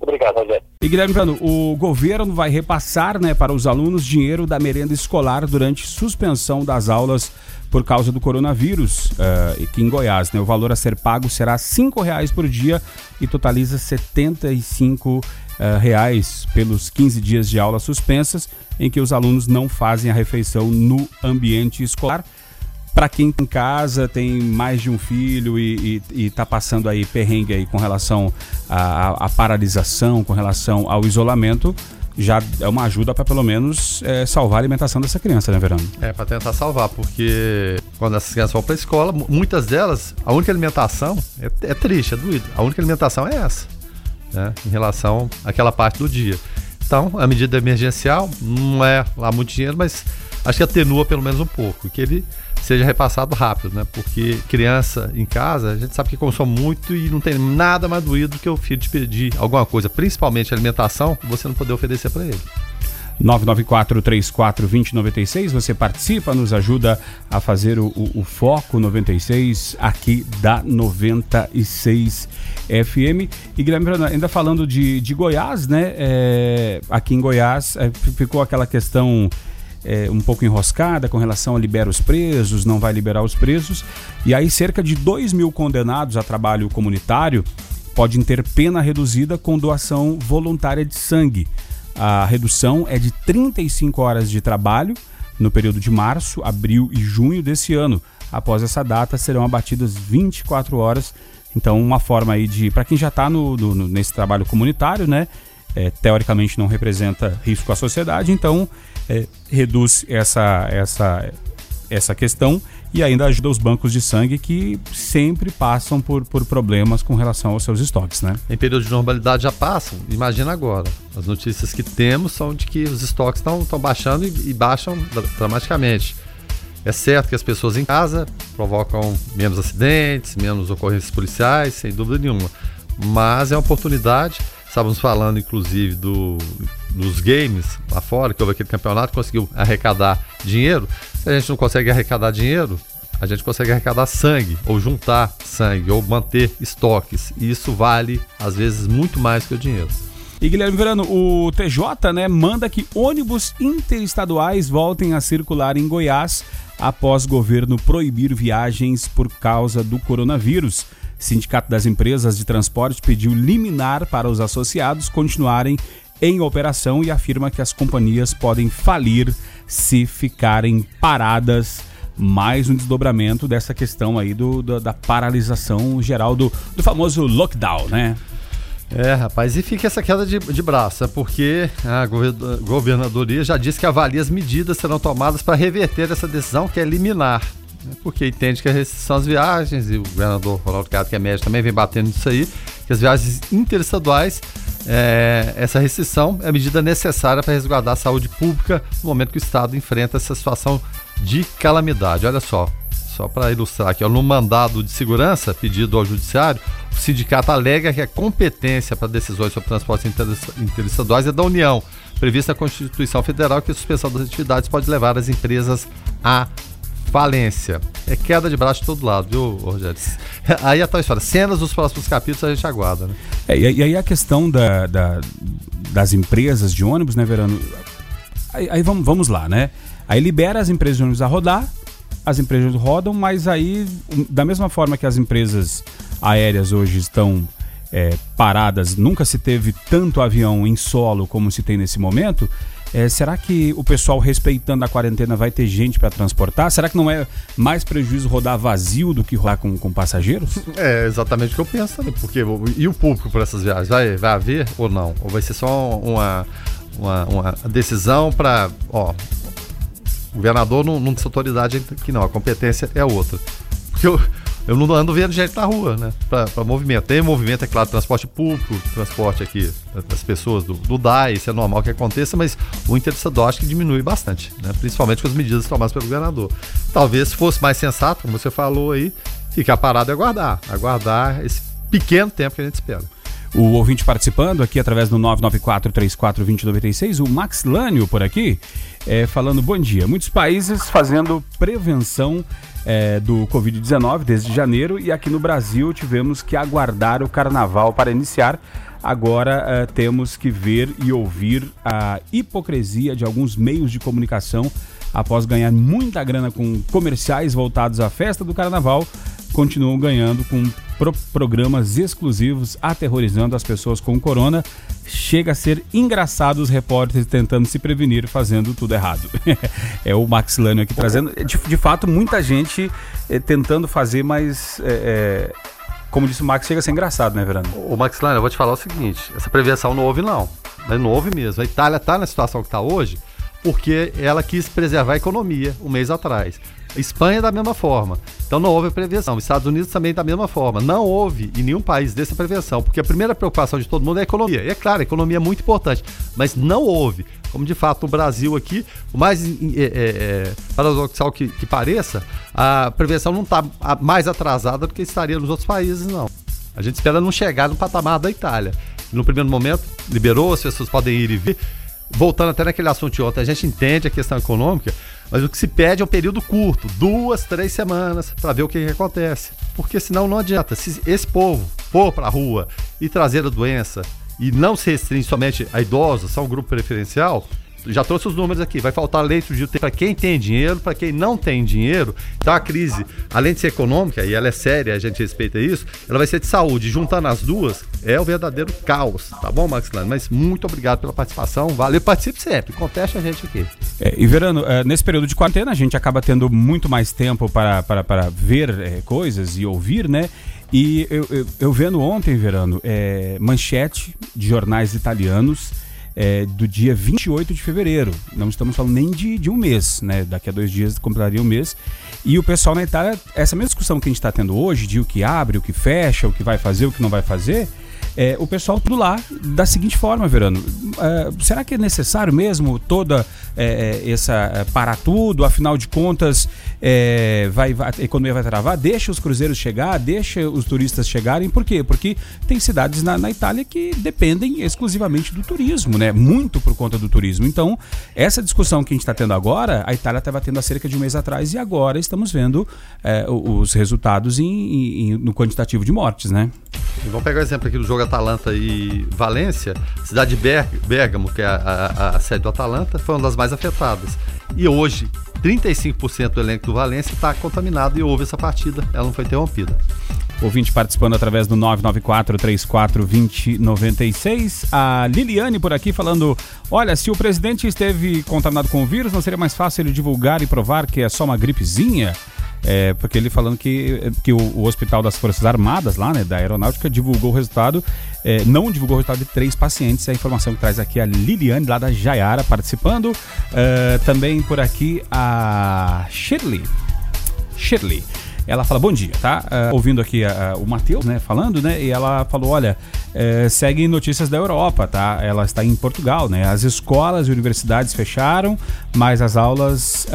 Obrigado, Rogério. E Guilherme Prano, o governo vai repassar né, para os alunos dinheiro da merenda escolar durante suspensão das aulas por causa do coronavírus, uh, aqui em Goiás. Né? O valor a ser pago será R$ 5,00 por dia e totaliza R$ 75 uh, reais pelos 15 dias de aulas suspensas, em que os alunos não fazem a refeição no ambiente escolar. Para quem em casa tem mais de um filho e está passando aí perrengue aí com relação à paralisação, com relação ao isolamento, já é uma ajuda para pelo menos é, salvar a alimentação dessa criança, né, Verano? É, para tentar salvar, porque quando essas crianças vão para a escola, muitas delas, a única alimentação é, é, triste, é doído. A única alimentação é essa, né, em relação àquela parte do dia. Então, a medida emergencial não é lá muito dinheiro, mas acho que atenua pelo menos um pouco, que ele seja repassado rápido, né? Porque criança em casa, a gente sabe que consome muito e não tem nada mais doído do que o filho te pedir alguma coisa, principalmente alimentação, você não poder oferecer para ele. 994-34-2096. Você participa, nos ajuda a fazer o, o, o, Foco 96 aqui da 96 FM. E Guilherme, ainda falando de, de Goiás, né? É, aqui em Goiás é, ficou aquela questão é, um pouco enroscada com relação a liberar os presos, não vai liberar os presos. E aí, cerca de 2 mil condenados a trabalho comunitário podem ter pena reduzida com doação voluntária de sangue. A redução é de 35 horas de trabalho no período de março, abril e junho desse ano. Após essa data, serão abatidas 24 horas. Então, uma forma aí de. Para quem já está no, no, nesse trabalho comunitário, né? É, teoricamente não representa risco à sociedade, então é, reduz essa, essa, essa questão e ainda ajuda os bancos de sangue que sempre passam por, por problemas com relação aos seus estoques, né? Em período de normalidade já passam, imagina agora. As notícias que temos são de que os estoques estão baixando e, e baixam dramaticamente. É certo que as pessoas em casa provocam menos acidentes, menos ocorrências policiais, sem dúvida nenhuma. Mas é uma oportunidade Estávamos falando, inclusive, do, dos games lá fora, que houve aquele campeonato, conseguiu arrecadar dinheiro. Se a gente não consegue arrecadar dinheiro, a gente consegue arrecadar sangue, ou juntar sangue, ou manter estoques. E isso vale, às vezes, muito mais que o dinheiro. E Guilherme Verano, o TJ né, manda que ônibus interestaduais voltem a circular em Goiás após governo proibir viagens por causa do coronavírus. Sindicato das Empresas de Transporte pediu liminar para os associados continuarem em operação e afirma que as companhias podem falir se ficarem paradas. Mais um desdobramento dessa questão aí do, do da paralisação geral do, do famoso lockdown, né? É, rapaz, e fica essa queda de, de braço, é porque a governadoria já disse que avalia as medidas serão tomadas para reverter essa decisão, que é liminar. Né, porque entende que a restrição às viagens, e o governador Ronaldo Cado, que é médico, também vem batendo nisso aí, que as viagens interestaduais, é, essa restrição é a medida necessária para resguardar a saúde pública no momento que o Estado enfrenta essa situação de calamidade. Olha só, só para ilustrar aqui, ó, no mandado de segurança pedido ao Judiciário, o sindicato alega que a competência para decisões sobre transportes interestaduais é da União, prevista na Constituição Federal que a suspensão das atividades pode levar as empresas à falência. É queda de braço de todo lado, viu, Rogério? Aí a tal história. Cenas dos próximos capítulos a gente aguarda, né? É, e aí a questão da, da, das empresas de ônibus, né, Verano? Aí, aí, vamos, vamos lá, né? Aí libera as empresas de ônibus a rodar, as empresas rodam, mas aí, da mesma forma que as empresas aéreas hoje estão é, paradas, nunca se teve tanto avião em solo como se tem nesse momento. É, será que o pessoal respeitando a quarentena vai ter gente para transportar? Será que não é mais prejuízo rodar vazio do que rodar com, com passageiros? É exatamente o que eu penso, né? Porque e o público por essas viagens vai, vai haver ou não? Ou vai ser só uma, uma, uma decisão para, o governador não, não tem autoridade aqui não, a competência é outra. Porque eu, eu não ando vendo gente na rua, né? Para movimento. Tem movimento, é claro, transporte público, transporte aqui das pessoas, do, do DAI, isso é normal que aconteça, mas o interestadual acho que diminui bastante, né? Principalmente com as medidas tomadas pelo governador. Talvez fosse mais sensato, como você falou aí, ficar parado e aguardar. Aguardar esse pequeno tempo que a gente espera. O ouvinte participando aqui através do 994-34-2096, o Max Lânio por aqui, é, falando bom dia. Muitos países fazendo prevenção é, do Covid-19 desde janeiro e aqui no Brasil tivemos que aguardar o carnaval para iniciar. Agora é, temos que ver e ouvir a hipocrisia de alguns meios de comunicação após ganhar muita grana com comerciais voltados à festa do carnaval, continuam ganhando com pro programas exclusivos aterrorizando as pessoas com corona. Chega a ser engraçado os repórteres tentando se prevenir fazendo tudo errado. é o Max Lânio aqui trazendo. De, de fato, muita gente é, tentando fazer, mas. É, como disse o Max, chega a ser engraçado, né, Verano? O Max Lânio, eu vou te falar o seguinte: essa prevenção não houve, não. Mas não houve mesmo. A Itália está na situação que está hoje porque ela quis preservar a economia um mês atrás. Espanha da mesma forma. Então não houve prevenção. Estados Unidos também da mesma forma. Não houve em nenhum país dessa prevenção, porque a primeira preocupação de todo mundo é a economia. E é claro, a economia é muito importante, mas não houve. Como de fato no Brasil aqui, o mais é, é, é, paradoxal que, que pareça, a prevenção não está mais atrasada do que estaria nos outros países, não. A gente espera não chegar no patamar da Itália. No primeiro momento, liberou, as pessoas podem ir e vir. Voltando até naquele assunto de ontem, a gente entende a questão econômica, mas o que se pede é um período curto, duas, três semanas, para ver o que, que, acontece. Porque senão não adianta. Se esse povo for para a rua e trazer a doença e não se restringe somente a idosos, são um grupo preferencial, já trouxe os números aqui. Vai faltar leito de UTI para quem tem dinheiro, para quem não tem dinheiro. Então a crise, além de ser econômica, e ela é séria, a gente respeita isso, ela vai ser de saúde. Juntando as duas, é o verdadeiro caos. Tá bom, Max Lano? Mas muito obrigado pela participação. Valeu, participe sempre. Conteste a gente aqui. É, e Verano, é, nesse período de quarentena, a gente acaba tendo muito mais tempo para, para, para ver é, coisas e ouvir, né? E eu, eu, eu vendo ontem, Verano, é, manchete de jornais italianos é, do dia 28 de fevereiro. Não estamos falando nem de, de um mês, né? Daqui a dois dias completaria um mês. E o pessoal na Itália, essa mesma discussão que a gente está tendo hoje, de o que abre, o que fecha, o que vai fazer, o que não vai fazer, é, o pessoal tudo lá da seguinte forma, Verano. É, será que é necessário mesmo toda é, é essa é, parar tudo? Afinal de contas, é, vai, vai, a economia vai travar? Deixa os cruzeiros chegar, deixa os turistas chegarem. Por quê? Porque tem cidades na, na Itália que dependem exclusivamente do turismo, né? Muito por conta do turismo. Então, essa discussão que a gente está tendo agora, a Itália estava tendo há cerca de um mês atrás e agora estamos vendo os resultados em, em, no quantitativo de mortes, né? Vamos pegar o exemplo aqui do jogo Atalanta e Valência, cidade de Bergamo, que é a, a, a, sede do Atalanta, foi uma das mais afetadas. E hoje, 35% do elenco do Valência está contaminado e houve essa partida, ela não foi interrompida. Ouvinte participando através do 994-34-2096. A Liliane por aqui falando: olha, se o presidente esteve contaminado com o vírus, não seria mais fácil ele divulgar e provar que é só uma gripezinha? É, porque ele falando que, que o, o, Hospital das Forças Armadas, lá, né, da Aeronáutica, divulgou o resultado, é, não divulgou o resultado de três pacientes. A informação que traz aqui a Liliane, lá da Jaiara, participando. É, também por aqui a Shirley. Shirley. Ela fala, bom dia, tá? Uh, ouvindo aqui uh, o Matheus, né, falando, né? E ela falou, olha, uh, segue notícias da Europa, tá? Ela está em Portugal, né? As escolas e universidades fecharam, mas as aulas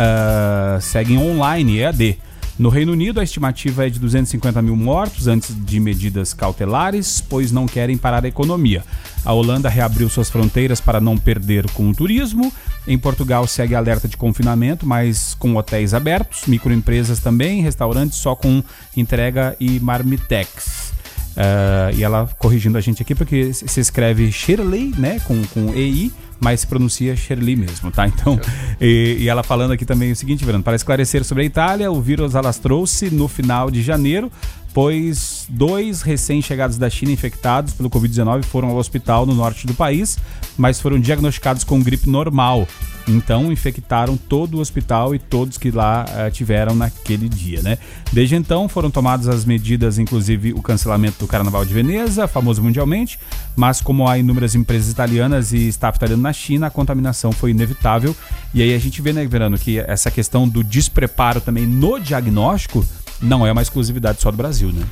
seguem online, EAD. No Reino Unido, a estimativa é de 250 mil mortos antes de medidas cautelares, pois não querem parar a economia. A Holanda reabriu suas fronteiras para não perder com o turismo. Em Portugal, segue alerta de confinamento, mas com hotéis abertos, microempresas também, restaurantes só com entrega e marmitex. Uh, e ela corrigindo a gente aqui, porque se escreve Shirley, né, com, com EI, mas se pronuncia Shirley mesmo, tá? Então, e, e, ela falando aqui também o seguinte, Verano, para esclarecer sobre a Itália, o vírus alastrou-se no final de janeiro, pois dois recém-chegados da China infectados pelo Covid-19 foram ao hospital no norte do país, mas foram diagnosticados com gripe normal. Então infectaram todo o hospital e todos que lá uh, tiveram naquele dia, né? Desde então foram tomadas as medidas, inclusive o cancelamento do Carnaval de Veneza, famoso mundialmente, mas como há inúmeras empresas italianas e staff italiano na China, a contaminação foi inevitável. E aí a gente vê, né, Verano, que essa questão do despreparo também no diagnóstico não é uma exclusividade só do Brasil, né?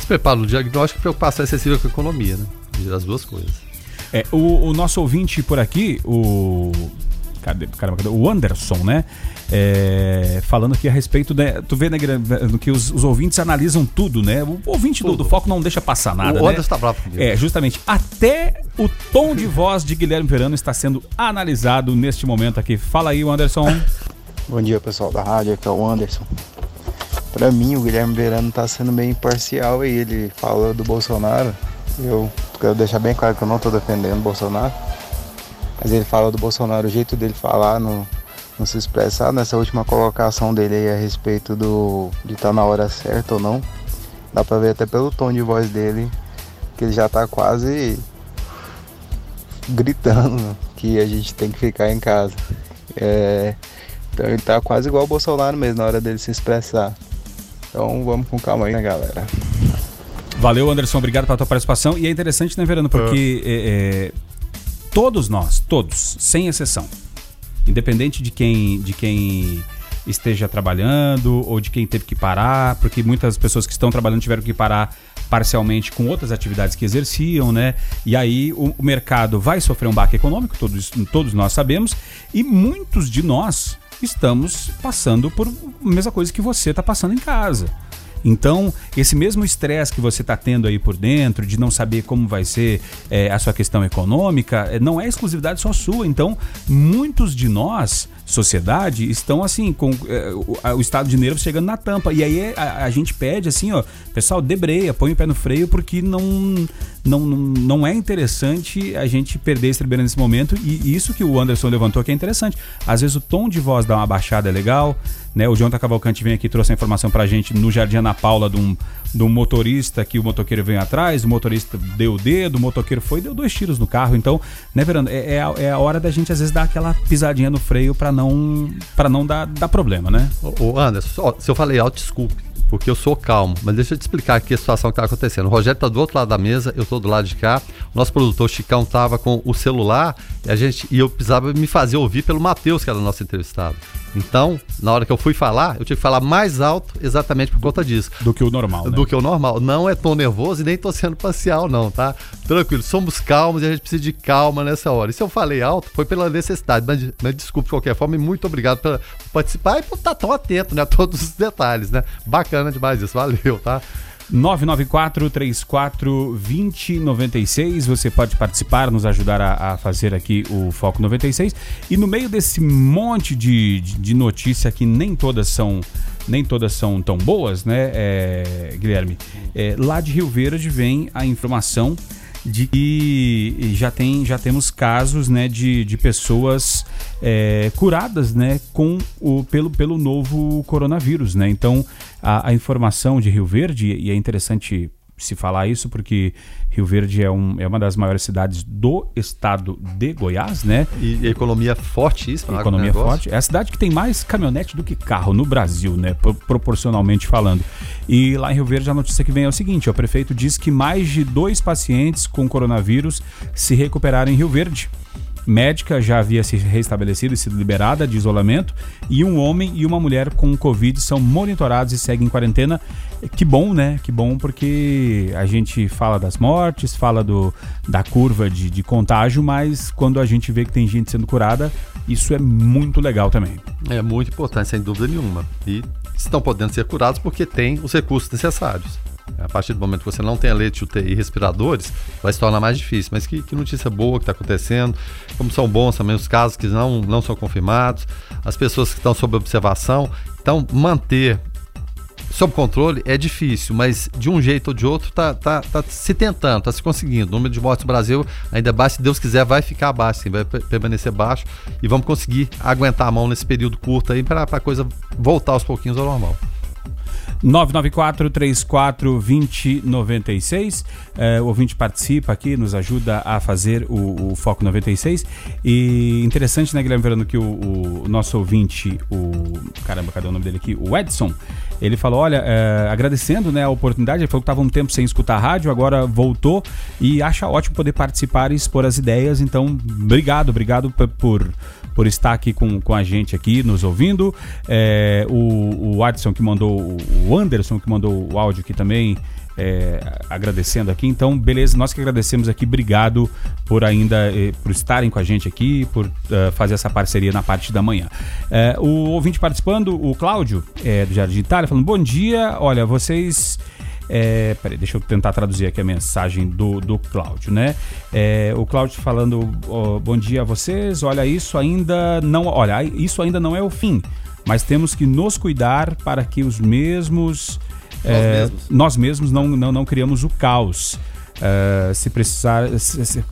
Despreparo no diagnóstico e preocupação excessiva com a economia, né? As duas coisas. É, o, o nosso ouvinte por aqui, o Cadê, caramba, cadê? O Anderson, né? É, falando aqui a respeito, né, tu vê, né, que os, os, ouvintes analisam tudo, né? O ouvinte do, do, Foco não deixa passar nada, o né? Anderson tá bravo comigo. É, justamente. Até o tom de voz de Guilherme Verano está sendo analisado neste momento aqui. Fala aí, Anderson. Bom dia, pessoal da rádio, aqui é o Anderson. Para mim, o Guilherme Verano tá sendo meio imparcial aí. Ele fala do Bolsonaro. Eu quero deixar bem claro que eu não tô defendendo o Bolsonaro mas ele fala do Bolsonaro, o jeito dele falar, não, não se expressar nessa última colocação dele aí a respeito do de estar tá na hora certa ou não. Dá pra ver até pelo tom de voz dele que ele já tá quase gritando que a gente tem que ficar em casa. É, então ele tá quase igual o Bolsonaro mesmo na hora dele se expressar. Então vamos com calma aí, né, galera? Valeu, Anderson. Obrigado pela tua participação. E é interessante, né, Verano? Porque é, é todos nós, todos, sem exceção, independente de quem, de quem esteja trabalhando ou de quem teve que parar, porque muitas pessoas que estão trabalhando tiveram que parar parcialmente com outras atividades que exerciam, né? E aí o, o mercado vai sofrer um baque econômico, todos, todos nós sabemos, e muitos de nós estamos passando por a mesma coisa que você está passando em casa. Então, esse mesmo estresse que você está tendo aí por dentro, de não saber como vai ser é, a sua questão econômica, é, não é exclusividade só sua. Então, muitos de nós, sociedade, estão assim, com é, o, o, estado de nervos chegando na tampa. E aí a, a, gente pede assim, ó, pessoal, debreia, põe o pé no freio, porque não, não, não é interessante a gente perder esse estribeira nesse momento. E isso que o Anderson levantou que é interessante. Às vezes o tom de voz dá uma baixada é legal, né? O Jonathan Cavalcante vem aqui trouxe a informação pra gente no Jardim Ana Paula de um, um motorista que o motoqueiro veio atrás, o motorista deu o dedo, o motoqueiro foi e deu dois tiros no carro. Então, né, Verano, é, é, a, é a hora da gente às vezes dar aquela pisadinha no freio para não para não dar, dar problema, né? Ô, Anderson, se eu falei alto, desculpe porque eu sou calmo. Mas deixa eu te explicar aqui a situação que está acontecendo. O Rogério está do outro lado da mesa, eu estou do lado de cá. O nosso produtor Chicão estava com o celular e, a gente, e eu precisava me fazer ouvir pelo Matheus, que era o nosso entrevistado. Então, na hora que eu fui falar, eu tive que falar mais alto exatamente por conta disso. Do que o normal, né? Do que o normal. Não é tão nervoso e nem tô sendo parcial, não, tá? Tranquilo, somos calmos e a gente precisa de calma nessa hora. E se eu falei alto, foi pela necessidade. Mas, mas desculpe de qualquer forma e muito obrigado por participar e por estar tão atento né, a todos os detalhes, né? Bacana demais isso, valeu, tá? 994 34 2096. Você pode participar, nos ajudar a, a, fazer aqui o Foco 96. E no meio desse monte de, de, de notícia que nem todas são nem todas são tão boas, né, é, Guilherme? É, lá de Rio Verde vem a informação de que já, tem, já temos casos né, de, de pessoas é, curadas né, com o, pelo, pelo novo coronavírus. Né? Então, a, a informação de Rio Verde, e é interessante se falar isso porque Rio Verde é, um, é uma das maiores cidades do estado de Goiás, né? E economia fortíssima. Economia forte. É a cidade que tem mais caminhonete do que carro no Brasil, né? proporcionalmente falando. E lá em Rio Verde a notícia que vem é o seguinte: o prefeito diz que mais de dois pacientes com coronavírus se recuperaram em Rio Verde médica já havia se restabelecido e sido liberada de isolamento, e um homem e uma mulher com Covid são monitorados e seguem em quarentena. Que bom, né? Que bom, porque a gente fala das mortes, fala do, da curva de, de contágio, mas quando a gente vê que tem gente sendo curada, Isso é muito legal também. É muito importante, sem dúvida nenhuma. E estão podendo ser curados porque tem os recursos necessários. A partir do momento que você não tem a leite, UTI e respiradores, vai se tornar mais difícil. Mas que, que notícia boa que está acontecendo, como são bons também os casos que não, não são confirmados, as pessoas que estão sob observação. Então, manter sob controle é difícil, mas de um jeito ou de outro tá, tá, tá se tentando, tá se conseguindo. O número de mortes no Brasil ainda baixo, se Deus quiser, vai ficar baixo, sim, vai permanecer baixo e vamos conseguir aguentar a mão nesse período curto aí para a coisa voltar aos pouquinhos ao normal. 994 34 20 96. É, o ouvinte participa aqui, nos ajuda a fazer o, o Foco 96. E interessante, né, Guilherme Verano, que o, o, nosso ouvinte, o. Caramba, cadê o nome dele aqui? O Edson. Ele falou: olha, é, agradecendo né, a oportunidade, ele falou que estava um tempo sem escutar a rádio, agora voltou e acha ótimo poder participar e expor as ideias. Então, obrigado, obrigado por por estar aqui com, com a gente aqui, nos ouvindo. É, o, o Adson que mandou, o Anderson que mandou o áudio aqui também. É, agradecendo aqui. Então, beleza, nós que agradecemos aqui, obrigado por ainda eh, por estarem com a gente aqui, por uh, fazer essa parceria na parte da manhã. É, o ouvinte participando, o Cláudio, é, do Jardim Itália, falando: bom dia, olha, vocês é, peraí, deixa eu tentar traduzir aqui a mensagem do, do Cláudio, né? É, o Cláudio falando: oh, bom dia a vocês. Olha, isso ainda não. Olha, isso ainda não é o fim, mas temos que nos cuidar para que os mesmos. Nós, é, mesmos. nós mesmos não, não, não criamos o caos. Uh, se precisar,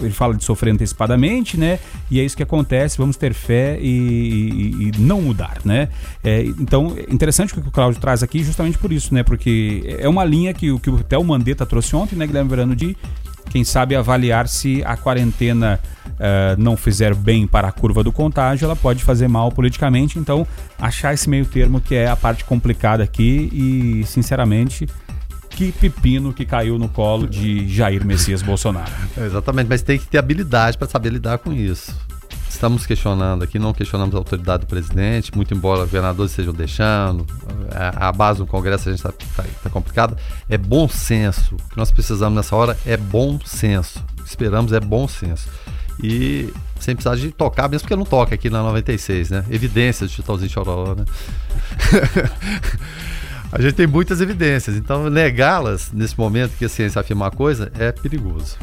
ele fala de sofrer antecipadamente, né? E é isso que acontece. Vamos ter fé e, e, e não mudar, né? É, então, interessante o que o Cláudio traz aqui, justamente por isso, né? Porque é uma linha que, que até o Mandetta trouxe ontem, né, Guilherme Verano, de quem sabe avaliar se a quarentena uh, não fizer bem para a curva do contágio, ela pode fazer mal politicamente. Então, achar esse meio termo que é a parte complicada aqui e, sinceramente que pepino que caiu no colo de Jair Messias Bolsonaro. É, exatamente, mas tem que ter habilidade para saber lidar com isso. Estamos questionando aqui, não questionamos a autoridade do presidente, muito embora os governadores estejam deixando, a, a base do Congresso a gente está tá, tá complicada. É bom senso. O que nós precisamos nessa hora é bom senso. Esperamos é bom senso. E sem precisar de tocar, mesmo porque não toca aqui na 96, né? Evidências de Chitãozinho Chororó, né? A gente tem muitas evidências, então negá-las nesse momento que a ciência afirma uma coisa é perigoso.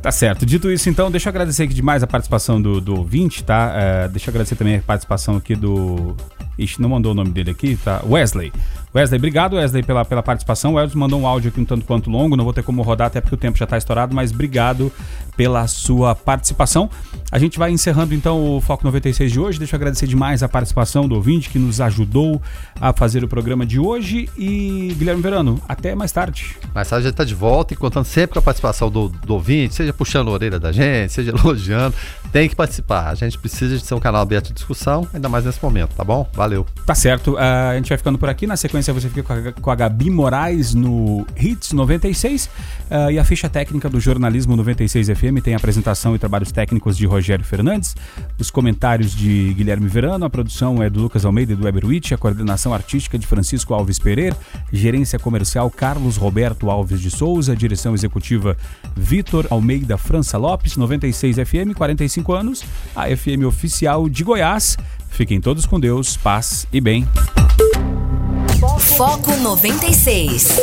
Tá certo. Dito isso, então, deixa eu agradecer aqui demais a participação do, do ouvinte, tá? É, deixa eu agradecer também a participação aqui do. Ixi, não mandou o nome dele aqui, tá? Wesley. Wesley, obrigado, Wesley, pela, pela participação. O Wesley mandou um áudio aqui um tanto quanto longo, não vou ter como rodar até porque o tempo já está estourado, mas obrigado pela sua participação. A gente vai encerrando então o Foco 96 de hoje. Deixa eu agradecer demais a participação do ouvinte que nos ajudou a fazer o programa de hoje. E Guilherme Verano, até mais tarde. Mais tarde a gente está de volta e contando sempre com a participação do, do ouvinte, seja puxando a orelha da gente, seja elogiando. Tem que participar. A gente precisa de ser um canal aberto de discussão, ainda mais nesse momento, tá bom? Valeu. Tá certo. Uh, a gente vai ficando por aqui. Na sequência você fica com a, com a Gabi Moraes no Hits 96 uh, e a ficha técnica do Jornalismo 96 FM tem apresentação e trabalhos técnicos de Rogério Fernandes, os comentários de Guilherme Verano, a produção é do Lucas Almeida e do Weber Witt, a coordenação artística de Francisco Alves Pereira, gerência comercial Carlos Roberto Alves de Souza, direção executiva Vitor Almeida França Lopes, 96 FM, 45 anos, a FM oficial de Goiás. Fiquem todos com Deus, paz e bem. Foco 96.